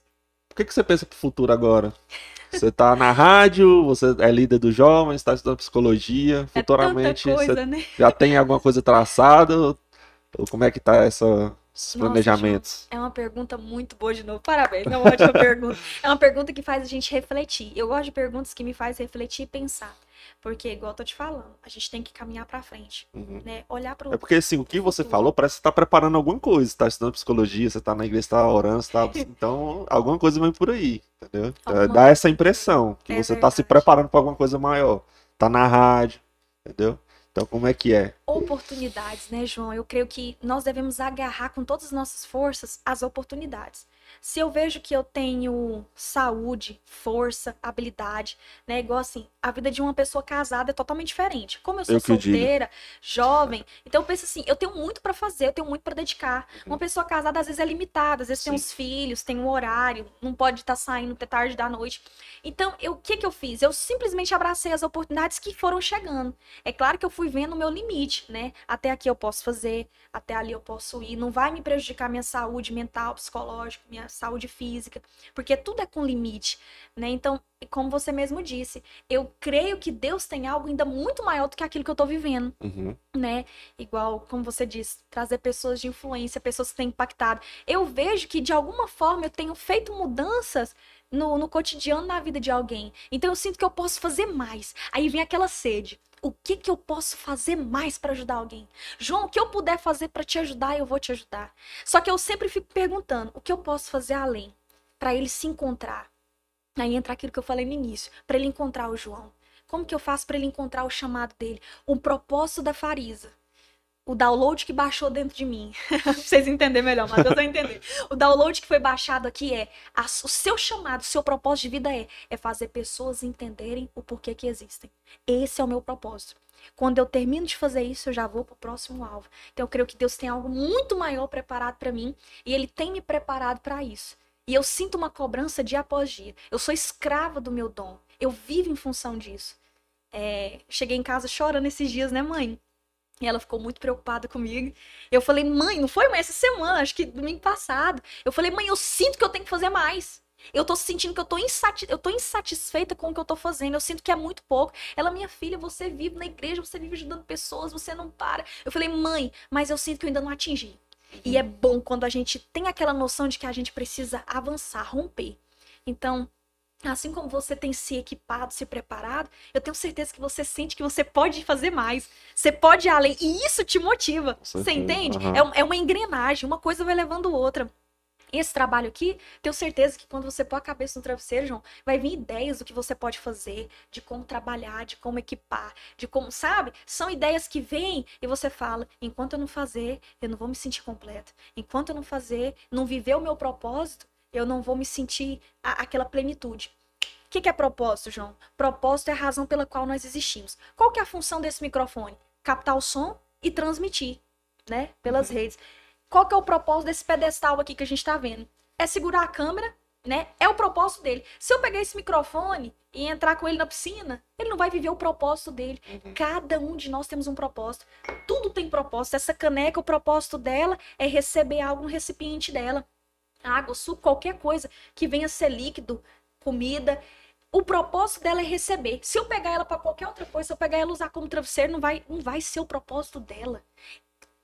o que que você pensa pro futuro agora? Você tá na rádio, você é líder dos jovens, está estudando psicologia. É Futuramente tanta você coisa, né? já tem alguma coisa traçada? Ou ou como é que tá essa, esses Nossa, planejamentos? É uma pergunta muito boa de novo. Parabéns, é uma ótima pergunta. É uma pergunta que faz a gente refletir. Eu gosto de perguntas que me faz refletir e pensar. Porque, igual eu tô te falando, a gente tem que caminhar pra frente, Uhum. né? Olhar pro É porque assim, o que você futuro. falou parece que você tá preparando alguma coisa. Você tá estudando psicologia, você tá na igreja, você tá orando, você tá... Então, alguma coisa vem por aí, entendeu? É, Alguma Dá essa impressão que É você tá se verdade. preparando pra alguma coisa maior. Tá na rádio, entendeu? Então, como é que é? oportunidades, né, João? Eu creio que nós devemos agarrar com todas as nossas forças as oportunidades. Se eu vejo que eu tenho saúde, força, habilidade, né, igual assim, a vida de uma pessoa casada é totalmente diferente. Como eu sou Eu solteira, jovem, então eu penso assim, eu tenho muito pra fazer, eu tenho muito pra dedicar. Uhum. Uma pessoa casada às vezes é limitada, às vezes tem Sim. uns filhos, tem um horário, não pode estar saindo até tarde da noite. Então, eu- o que que eu fiz? Eu simplesmente abracei as oportunidades que foram chegando. É claro que eu fui vendo o meu limite, né? Até aqui eu posso fazer, até ali eu posso ir. Não vai me prejudicar minha saúde mental, psicológica, minha saúde física, porque tudo é com limite, né? Então, como você mesmo disse, eu creio que Deus tem algo ainda muito maior do que aquilo que eu tô vivendo Uhum. né? Igual, como você disse, trazer pessoas de influência, pessoas que têm impactado. Eu vejo que, de alguma forma, eu tenho feito mudanças no, no cotidiano, na vida de alguém. Então, eu sinto que eu posso fazer mais. Aí vem aquela sede. O que que eu posso fazer mais para ajudar alguém? João, o que eu puder fazer para te ajudar, eu vou te ajudar. Só que eu sempre fico perguntando, o que eu posso fazer além? Para ele se encontrar. Aí entra aquilo que eu falei no início, para ele encontrar o João. Como que eu faço para ele encontrar o chamado dele? O propósito da Farisa. O download que baixou dentro de mim. pra vocês entenderem melhor, mas eu vou entender. O download que foi baixado aqui é a- o seu chamado, o seu propósito de vida é, é fazer pessoas entenderem o porquê que existem. Esse é o meu propósito. Quando eu termino de fazer isso, eu já vou pro próximo alvo. Então eu creio que Deus tem algo muito maior preparado para mim e ele tem me preparado para isso. E eu sinto uma cobrança dia após dia. Eu sou escrava do meu dom. Eu vivo em função disso. É, cheguei em casa chorando esses dias, né, mãe? E ela ficou muito preocupada comigo. Eu falei, mãe, não foi mãe essa semana, acho que domingo passado. Eu falei, mãe, eu sinto que eu tenho que fazer mais. Eu tô sentindo que eu tô, insati eu tô insatisfeita com o que eu tô fazendo. Eu sinto que é muito pouco. Ela, minha filha, você vive na igreja, você vive ajudando pessoas, você não para. Eu falei, mãe, mas eu sinto que eu ainda não atingi. E é bom quando a gente tem aquela noção de que a gente precisa avançar, romper. Então, assim como você tem se equipado, se preparado, eu tenho certeza que você sente que você pode fazer mais. Você pode ir além. E isso te motiva. Você entende? aham. É, é uma engrenagem, uma coisa vai levando outra. Esse trabalho aqui, tenho certeza que quando você pôr a cabeça no travesseiro, João, vai vir ideias do que você pode fazer, de como trabalhar, de como equipar, de como, sabe? São ideias que vêm e você fala, enquanto eu não fazer, eu não vou me sentir completa. Enquanto eu não fazer, não viver o meu propósito, eu não vou me sentir a- aquela plenitude. O que, que é propósito, João? Propósito é a razão pela qual nós existimos. Qual que é a função desse microfone? Captar o som e transmitir, né? Pelas redes. Qual que é o propósito desse pedestal aqui que a gente tá vendo? É segurar a câmera, né? É o propósito dele. Se eu pegar esse microfone e entrar com ele na piscina, ele não vai viver o propósito dele. Cada um de nós temos um propósito. Tudo tem propósito. Essa caneca, o propósito dela é receber algo no recipiente dela. Água, suco, qualquer coisa que venha ser líquido, comida. O propósito dela é receber. Se eu pegar ela para qualquer outra coisa, se eu pegar ela usar como travesseiro, não vai, não vai ser o propósito dela.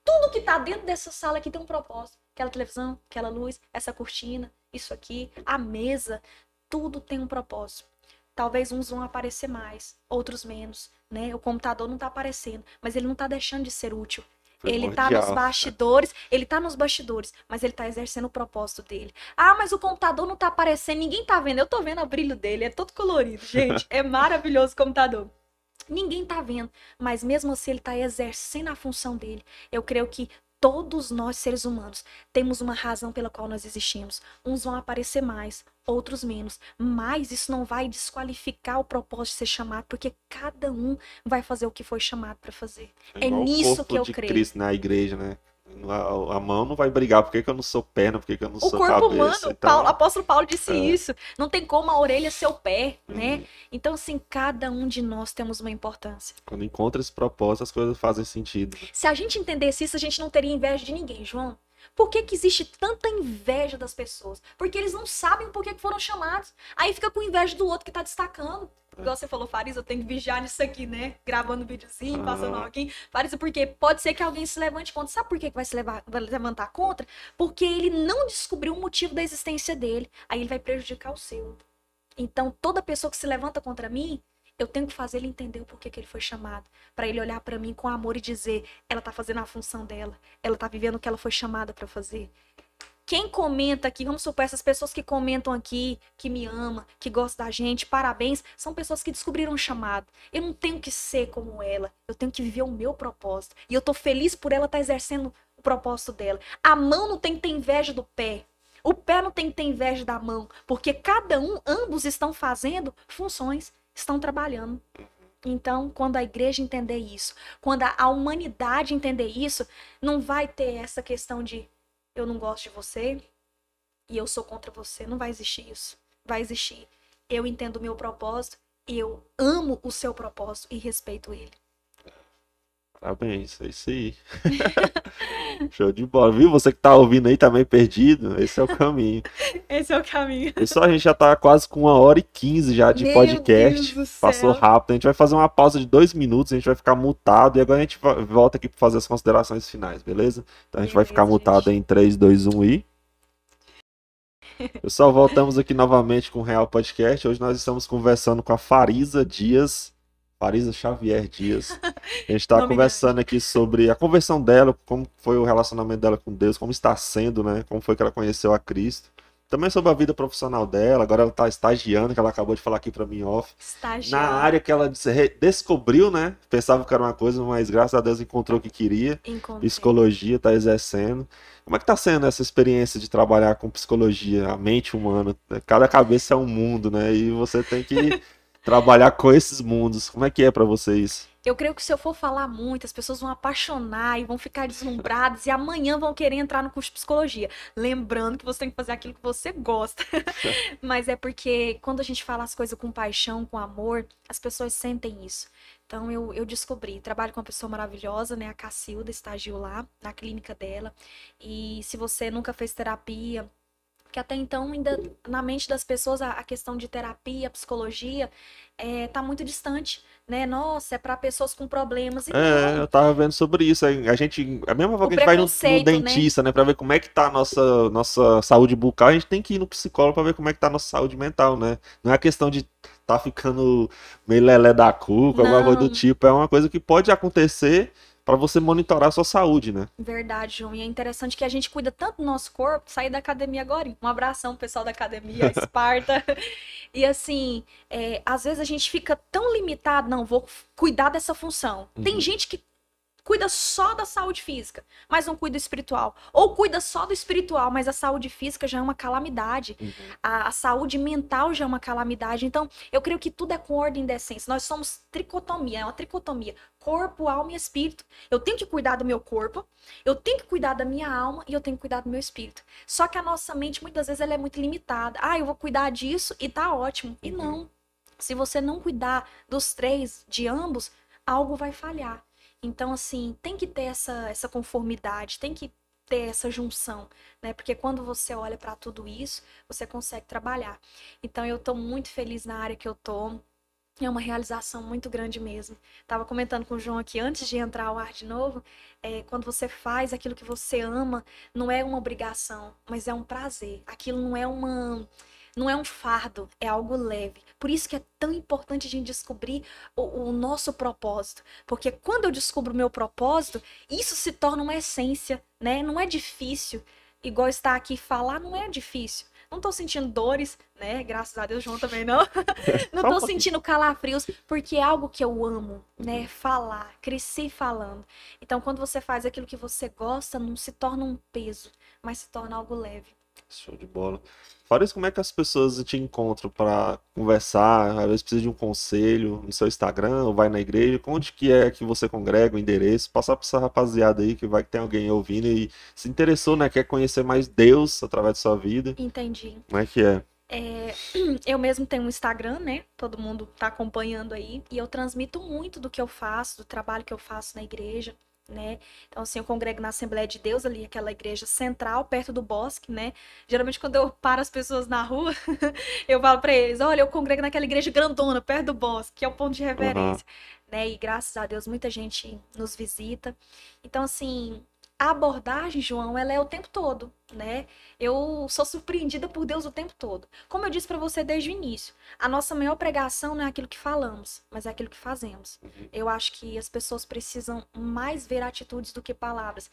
Tudo que tá dentro dessa sala aqui tem um propósito. Aquela televisão, aquela luz, essa cortina, isso aqui, a mesa, tudo tem um propósito. Talvez uns vão aparecer mais, outros menos, né? O computador não tá aparecendo, mas ele não tá deixando de ser útil. Ele tá nos bastidores, ele tá nos bastidores, mas ele tá exercendo o propósito dele. Ah, mas o computador não tá aparecendo, ninguém tá vendo. Eu tô vendo o brilho dele, é todo colorido, gente. É maravilhoso o computador. Ninguém tá vendo, mas mesmo assim ele tá exercendo a função dele. Eu creio que todos nós seres humanos temos uma razão pela qual nós existimos. Uns vão aparecer mais, outros menos, mas isso não vai desqualificar o propósito de ser chamado, porque cada um vai fazer o que foi chamado para fazer. É, É nisso que eu de creio. Cristo na igreja, né? A, a mão não vai brigar, por que, que eu não sou perna, por que, que eu não O sou corpo cabeça? humano, Então, Paulo, apóstolo Paulo disse é. isso. Não tem como a orelha ser o pé, Uhum. né? Então, assim, cada um de nós temos uma importância. Quando encontra esse propósito, as coisas fazem sentido. Se a gente entendesse isso, a gente não teria inveja de ninguém, João. Por que, que existe tanta inveja das pessoas? Porque eles não sabem por que que foram chamados. Aí fica com inveja do outro que tá destacando. Igual você falou, Farisa, eu tenho que vigiar nisso aqui, né? Gravando um videozinho, passando alguém. Farisa, porque pode ser que alguém se levante contra. Sabe por que que vai se levar- vai levantar contra? Porque ele não descobriu o motivo da existência dele. Aí ele vai prejudicar o seu. Então, toda pessoa que se levanta contra mim, eu tenho que fazer ele entender o porquê que ele foi chamado. Pra ele olhar pra mim com amor e dizer: ela tá fazendo a função dela. Ela tá vivendo o que ela foi chamada pra fazer. Quem comenta aqui, vamos supor, essas pessoas que comentam aqui, que me ama, que gosta da gente, parabéns, são pessoas que descobriram o chamado. Eu não tenho que ser como ela, eu tenho que viver o meu propósito. E eu tô feliz por ela estar exercendo o propósito dela. A mão não tem que ter inveja do pé. O pé não tem que ter inveja da mão, porque cada um, ambos estão fazendo funções, estão trabalhando. Então, quando a igreja entender isso, quando a, humanidade entender isso, não vai ter essa questão de eu não gosto de você e eu sou contra você. Não vai existir isso. Vai existir. Eu entendo o meu propósito, eu amo o seu propósito e respeito ele. Parabéns, é isso aí. Show de bola, viu? Você que tá ouvindo aí, tá meio perdido, esse é o caminho. Esse é o caminho. Pessoal, a gente já tá quase com uma hora e quinze já de Meu podcast. Passou rápido. A gente vai fazer uma pausa de dois minutos, a gente vai ficar mutado e agora a gente volta aqui pra fazer as considerações finais, beleza? Então a gente vai Beleza, ficar mutado gente. em 3, 2, 1 e. Pessoal, voltamos aqui novamente com o Real Podcast. Hoje nós estamos conversando com a Farisa Dias. Farisa Xavier Dias. A gente está conversando aqui sobre a conversão dela, como foi o relacionamento dela com Deus, como está sendo, né? Como foi que ela conheceu a Cristo. Também sobre a vida profissional dela. Agora ela está estagiando, que ela acabou de falar aqui para mim off. na Estagiário. área que ela descobriu, né? Pensava que era uma coisa, mas graças a Deus encontrou o que queria. Encontrei. Psicologia, tá exercendo. Como é que tá sendo essa experiência de trabalhar com psicologia, a mente humana? Cada cabeça é um mundo, né? E você tem que trabalhar com esses mundos. Como é que é pra vocês? Eu creio que se eu for falar muito, as pessoas vão apaixonar e vão ficar deslumbradas e amanhã vão querer entrar no curso de psicologia. Lembrando que você tem que fazer aquilo que você gosta. Mas é porque quando a gente fala as coisas com paixão, com amor, as pessoas sentem isso. Então eu, eu descobri, trabalho com uma pessoa maravilhosa, né? A Cacilda, estagiou lá na clínica dela. E se você nunca fez terapia, que até então ainda na mente das pessoas a, a questão de terapia, psicologia, é, tá muito distante, né? Nossa, é para pessoas com problemas. E É, eu tava vendo sobre isso. A gente, a mesma forma que a gente vai no, no né? dentista, né, Pra ver como é que tá a nossa, nossa saúde bucal, a gente tem que ir no psicólogo pra ver como é que tá a nossa saúde mental, né? Não é questão de tá ficando meio lelé da cuca, alguma coisa do tipo. É uma coisa que pode acontecer pra você monitorar a sua saúde, né? Verdade, João. E é interessante que a gente cuida tanto do nosso corpo, sair da academia agora. Um abração, pessoal da academia, Esparta. e assim, é, às vezes a gente fica tão limitado, não, vou cuidar dessa função. Tem Uhum. gente que cuida só da saúde física, mas não cuida do espiritual. Ou cuida só do espiritual, mas a saúde física já é uma calamidade. A, a saúde mental já é uma calamidade. Então, eu creio que tudo é com ordem e decência. Nós somos tricotomia, é uma tricotomia. Corpo, alma e espírito. Eu tenho que cuidar do meu corpo, eu tenho que cuidar da minha alma e eu tenho que cuidar do meu espírito. Só que a nossa mente, muitas vezes, ela é muito limitada. Ah, eu vou cuidar disso e tá ótimo. E não. Se você não cuidar dos três, de ambos, algo vai falhar. Então, assim, tem que ter essa, essa conformidade, tem que ter essa junção, né? Porque quando você olha para tudo isso, você consegue trabalhar. Então, eu tô muito feliz na área que eu tô. É uma realização muito grande mesmo. Tava comentando com o João aqui antes de entrar ao ar de novo. É, quando você faz aquilo que você ama, não é uma obrigação, mas é um prazer. Aquilo não é uma, não é um fardo, é algo leve. Por isso que é tão importante a gente descobrir o, o nosso propósito, porque quando eu descubro o meu propósito, isso se torna uma essência, né? Não é difícil. Igual estar aqui falar, não é difícil. não tô sentindo dores, né? Graças a Deus, João também não. não tô sentindo calafrios, porque é algo que eu amo, né? Falar, crescer falando. Então, quando você faz aquilo que você gosta, não se torna um peso, mas se torna algo leve. Show de bola. Fora isso, como é que as pessoas te encontram para conversar? Às vezes precisa de um conselho no seu Instagram ou vai na igreja. Onde que é que você congrega o endereço? Passar para essa rapaziada aí que vai que tem alguém ouvindo e se interessou, né? Quer conhecer mais Deus através da sua vida. Entendi. Como é que é? É, eu mesmo tenho um Instagram, né? Todo mundo tá acompanhando aí. E eu transmito muito do que eu faço, do trabalho que eu faço na igreja né? Então, assim, eu congrego na Assembleia de Deus, ali, aquela igreja central, perto do bosque, né? Geralmente, quando eu paro as pessoas na rua, eu falo para eles: olha, eu congrego naquela igreja grandona, perto do bosque, que é o ponto de referência, uhum. né? E graças a Deus, muita gente nos visita. Então, assim, a abordagem, João, ela é o tempo todo, né? Eu sou surpreendida por Deus o tempo todo. Como eu disse para você desde o início, a nossa maior pregação não é aquilo que falamos, mas é aquilo que fazemos. Uhum. Eu acho que as pessoas precisam mais ver atitudes do que palavras.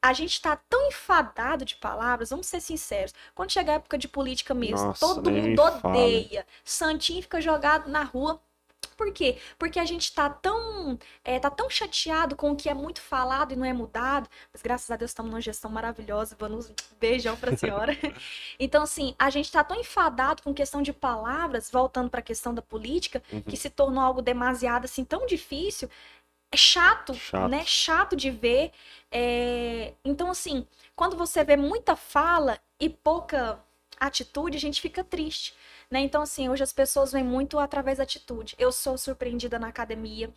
A gente está tão enfadado de palavras, vamos ser sinceros. Quando chega a época de política mesmo, Nossa, todo mundo odeia. Santinho fica jogado na rua por quê? Porque a gente tá tão, é, tá tão chateado com o que é muito falado e não é mudado, mas graças a Deus estamos numa gestão maravilhosa, vamos beijão pra senhora. então, assim, a gente tá tão enfadado com questão de palavras, voltando para a questão da política, uhum. que se tornou algo demasiado, assim, tão difícil, é chato, chato, né? Chato de ver. É... Então, assim, quando você vê muita fala e pouca atitude, a gente fica triste. Né? Então, assim, hoje as pessoas vêm muito através da atitude. Eu sou surpreendida na academia.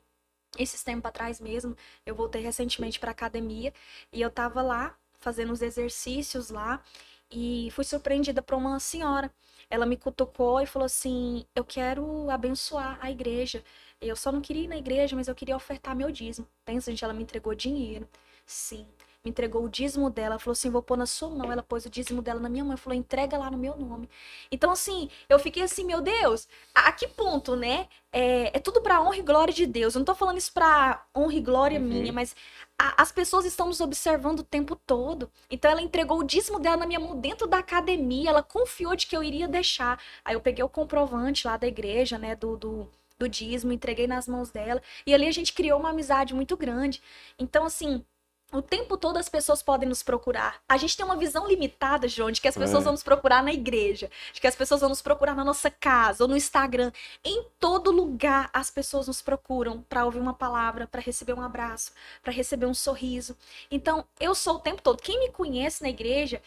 Esses tempos atrás mesmo, eu voltei recentemente para academia e eu tava lá fazendo os exercícios lá e fui surpreendida por uma senhora. Ela me cutucou e falou assim: Eu quero abençoar a igreja. Eu só não queria ir na igreja, mas eu queria ofertar meu dízimo. Pensa, gente, ela me entregou dinheiro. Sim me entregou o dízimo dela. Ela falou assim: vou pôr na sua mão. Ela pôs o dízimo dela na minha mão. Falou: entrega lá no meu nome. Então, assim, eu fiquei assim: meu Deus, a, a que ponto, né? É, é tudo pra honra e glória de Deus. Eu não tô falando isso pra honra e glória uhum. minha, mas a, as pessoas estão nos observando o tempo todo. Então, ela entregou o dízimo dela na minha mão dentro da academia. Ela confiou de que eu iria deixar. Aí, eu peguei o comprovante lá da igreja, né? do, do do dízimo, entreguei nas mãos dela. E ali a gente criou uma amizade muito grande. Então, assim, o tempo todo as pessoas podem nos procurar. A gente tem uma visão limitada, João, de que as pessoas é. vão nos procurar na igreja, de que as pessoas vão nos procurar na nossa casa ou no Instagram. Em todo lugar as pessoas nos procuram para ouvir uma palavra, para receber um abraço, para receber um sorriso. Então, eu sou o tempo todo. Quem me conhece na igreja,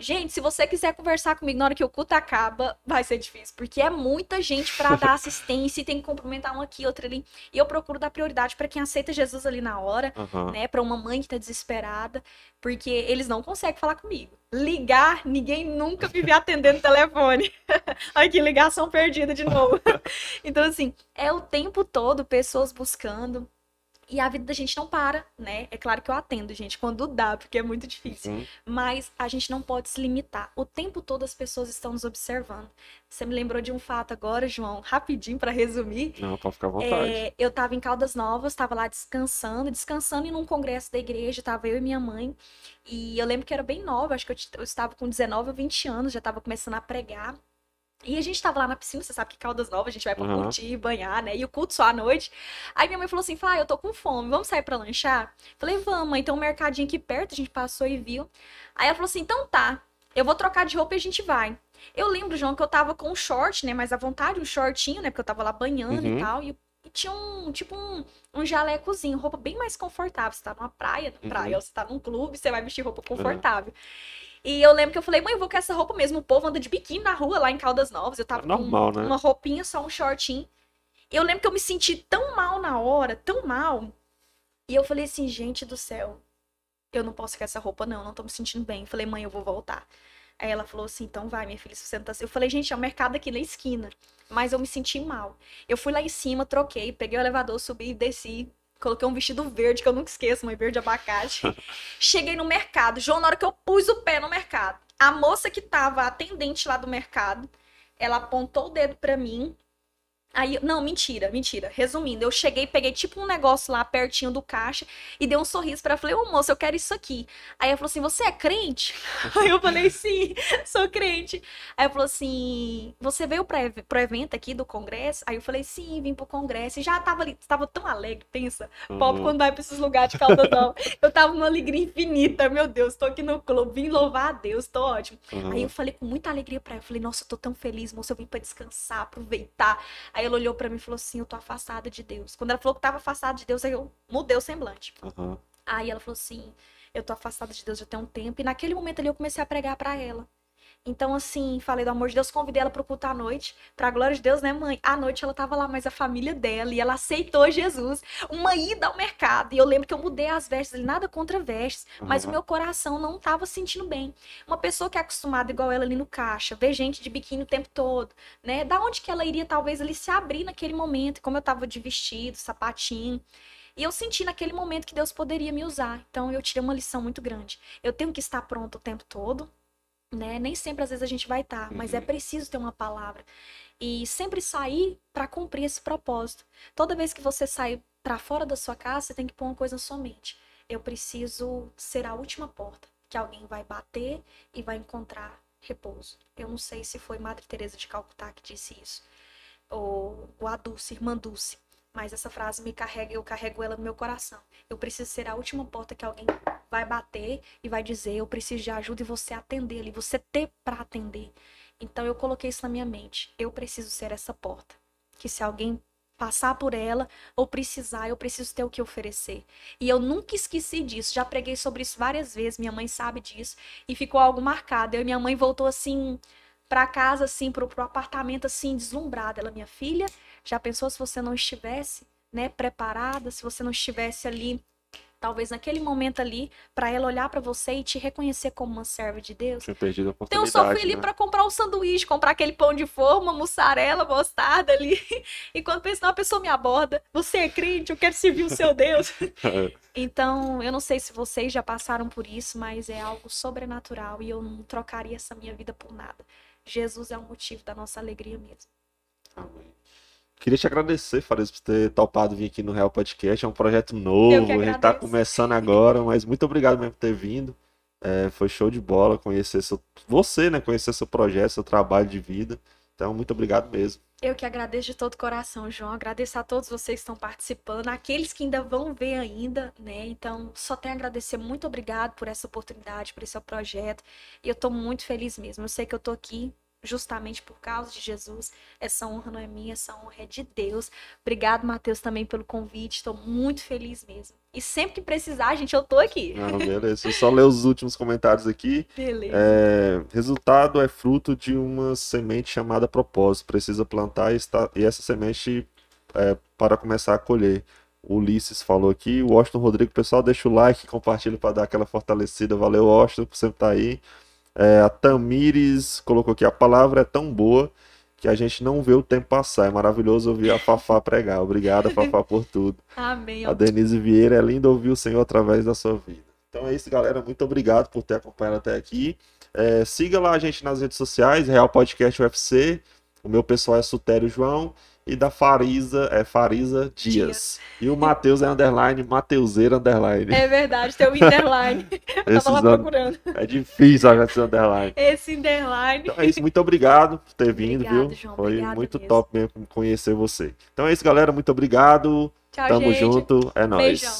Gente, se você quiser conversar comigo na hora que o culto acaba, vai ser difícil, porque é muita gente para dar assistência e tem que cumprimentar um aqui, outro ali. E eu procuro dar prioridade para quem aceita Jesus ali na hora, uhum. né? Para uma mãe que tá desesperada, porque eles não conseguem falar comigo. Ligar, ninguém nunca vive atendendo telefone. Ai, que ligação perdida de novo. então, assim, é o tempo todo pessoas buscando e a vida da gente não para, né? É claro que eu atendo, gente, quando dá, porque é muito difícil. Uhum. Mas a gente não pode se limitar. O tempo todo as pessoas estão nos observando. Você me lembrou de um fato agora, João, rapidinho para resumir. Não, pode ficar à vontade. É, eu tava em Caldas Novas, tava lá descansando, descansando em um congresso da igreja, tava eu e minha mãe. E eu lembro que era bem nova, acho que eu, eu estava com 19 ou 20 anos, já tava começando a pregar. E a gente tava lá na piscina, você sabe que Caldas Novas a gente vai pra uhum. curtir, banhar, né? E o culto só à noite. Aí minha mãe falou assim: Fá, eu tô com fome, vamos sair pra lanchar? Falei, vamos. Então um mercadinho aqui perto, a gente passou e viu. Aí ela falou assim: então tá, eu vou trocar de roupa e a gente vai. Eu lembro, João, que eu tava com um short, né? Mais à vontade, um shortinho, né? Porque eu tava lá banhando uhum. e tal. E, e, tinha um, tipo, um, um jalecozinho, roupa bem mais confortável. Você tá numa praia, na praia, uhum. ou você tá num clube, você vai vestir roupa confortável. Uhum. E eu lembro que eu falei, mãe, eu vou com essa roupa mesmo. O povo anda de biquíni na rua lá em Caldas Novas. Eu tava é normal, com né? uma roupinha, só um shortinho. E eu lembro que eu me senti tão mal na hora, tão mal. E eu falei assim, gente do céu, eu não posso com essa roupa, não, não tô me sentindo bem. Eu falei, mãe, eu vou voltar. Aí ela falou assim, então vai, minha filha, senta assim. Eu falei, gente, é o um mercado aqui na esquina. Mas eu me senti mal. Eu fui lá em cima, troquei, peguei o elevador, subi e desci. Coloquei um vestido verde, que eu nunca esqueço, mãe, verde abacate. Cheguei no mercado. João, na hora que eu pus o pé no mercado, a moça que tava atendente lá do mercado, ela apontou o dedo para mim Aí, não, mentira, mentira. Resumindo, eu cheguei, peguei tipo um negócio lá pertinho do caixa e dei um sorriso pra ela. Falei, ô moça, eu quero isso aqui. Aí ela falou assim: Você é crente? Aí eu falei: Sim, sou crente. Aí ela falou assim: Você veio pra, pro evento aqui do congresso? Aí eu falei: Sim, vim pro congresso. E já tava ali, tava tão alegre, pensa. Pobre Uhum. quando vai pra esses lugares de calda não. Eu tava numa alegria infinita. Meu Deus, tô aqui no clube, vim louvar a Deus, tô ótimo. Uhum. Aí eu falei com muita alegria pra ela. Eu falei, nossa, eu tô tão feliz, moça, eu vim pra descansar, aproveitar. Aí ela olhou pra mim e falou assim: eu tô afastada de Deus. Quando ela falou que tava afastada de Deus, aí eu mudei o semblante. Uhum. Aí ela falou assim: eu tô afastada de Deus já tem um tempo. E naquele momento ali eu comecei a pregar pra ela. Então, assim, falei do amor de Deus, convidei ela pro culto à noite. Pra glória de Deus, né, mãe? À noite ela tava lá, mas a família dela, e ela aceitou Jesus. Uma ida ao mercado. E eu lembro que eu mudei as vestes ali, nada contra vestes, mas o Uhum. meu coração não tava sentindo bem. Uma pessoa que é acostumada igual ela ali no caixa, ver gente de biquíni o tempo todo, né? Da onde que ela iria talvez ali se abrir naquele momento, como eu tava de vestido, sapatinho. E eu senti naquele momento que Deus poderia me usar. Então eu tirei uma lição muito grande. Eu tenho que estar pronto o tempo todo, né? Nem sempre às vezes a gente vai estar, mas é Uhum. preciso ter uma palavra. E sempre sair para cumprir esse propósito. Toda vez que você sair para fora da sua casa, você tem que pôr uma coisa na sua mente. Eu preciso ser a última porta que alguém vai bater e vai encontrar repouso. Eu não sei se foi Madre Teresa de Calcutá que disse isso, ou, ou a Dulce, irmã Dulce. Mas essa frase me carrega, eu carrego ela no meu coração. Eu preciso ser a última porta que alguém vai bater e vai dizer, eu preciso de ajuda e você atender ali, você ter para atender. Então eu coloquei isso na minha mente. Eu preciso ser essa porta. Que se alguém passar por ela ou precisar, eu preciso ter o que oferecer. E eu nunca esqueci disso. Já preguei sobre isso várias vezes, minha mãe sabe disso e ficou algo marcado. Eu e minha mãe voltou assim para casa assim, pro, pro apartamento assim deslumbrada. Ela, minha filha, já pensou se você não estivesse, né, preparada, se você não estivesse ali talvez naquele momento ali, para ela olhar para você e te reconhecer como uma serva de Deus? Tinha perdido a Então eu oportunidade. só fui ali né? pra comprar um sanduíche, comprar aquele pão de forma, mussarela, mostarda ali. E quando pensa, não, a pessoa me aborda. Você é crente, eu quero servir o seu Deus. Então, eu não sei se vocês já passaram por isso, mas é algo sobrenatural e eu não trocaria essa minha vida por nada. Jesus é o motivo da nossa alegria mesmo. Amém. Queria te agradecer, Farias, por ter topado vir aqui no Real Podcast. É um projeto novo, a gente tá começando agora, mas muito obrigado mesmo por ter vindo. É, foi show de bola conhecer seu, você, né? Conhecer seu projeto, seu trabalho de vida. Então, muito obrigado mesmo. Eu que agradeço de todo coração, João. Agradeço a todos vocês que estão participando, aqueles que ainda vão ver ainda, né? Então, só tenho a agradecer. Muito obrigado por essa oportunidade, por esse projeto. E eu tô muito feliz mesmo. Eu sei que eu tô aqui justamente por causa de Jesus. Essa honra não é minha, essa honra é de Deus. Obrigado, Matheus, também pelo convite. Estou muito feliz mesmo. E sempre que precisar, gente, eu tô aqui. Ah, beleza. Eu só ler os últimos comentários aqui. Beleza. É, resultado é fruto de uma semente chamada propósito. Precisa plantar e, está, e essa semente é, para começar a colher. O Ulisses falou aqui. O Washington Rodrigo, pessoal, deixa o like, compartilha para dar aquela fortalecida. Valeu, Washington, por sempre estar aí. É, a Tamires colocou aqui: a palavra é tão boa que a gente não vê o tempo passar. É maravilhoso ouvir a Fafá pregar. Obrigada, Fafá, por tudo. Amém. A Denise Vieira, é lindo ouvir o Senhor através da sua vida. Então é isso, galera. Muito obrigado por ter acompanhado até aqui. É, siga lá a gente nas redes sociais, Real Podcast UFC. O meu pessoal é Sutério João. E da Farisa é Farisa Dias. Dias. E o Matheus é underline, Mateuseira underline. É verdade, tem o underline. Eu Esses tava lá an- procurando. É difícil achar esse underline. Esse underline. Então é isso, muito obrigado por ter vindo, Obrigada, viu? João, Foi muito mesmo. top mesmo conhecer você. Então é isso, galera. Muito obrigado. Tchau, Tamo gente. junto. É nóis. Beijão.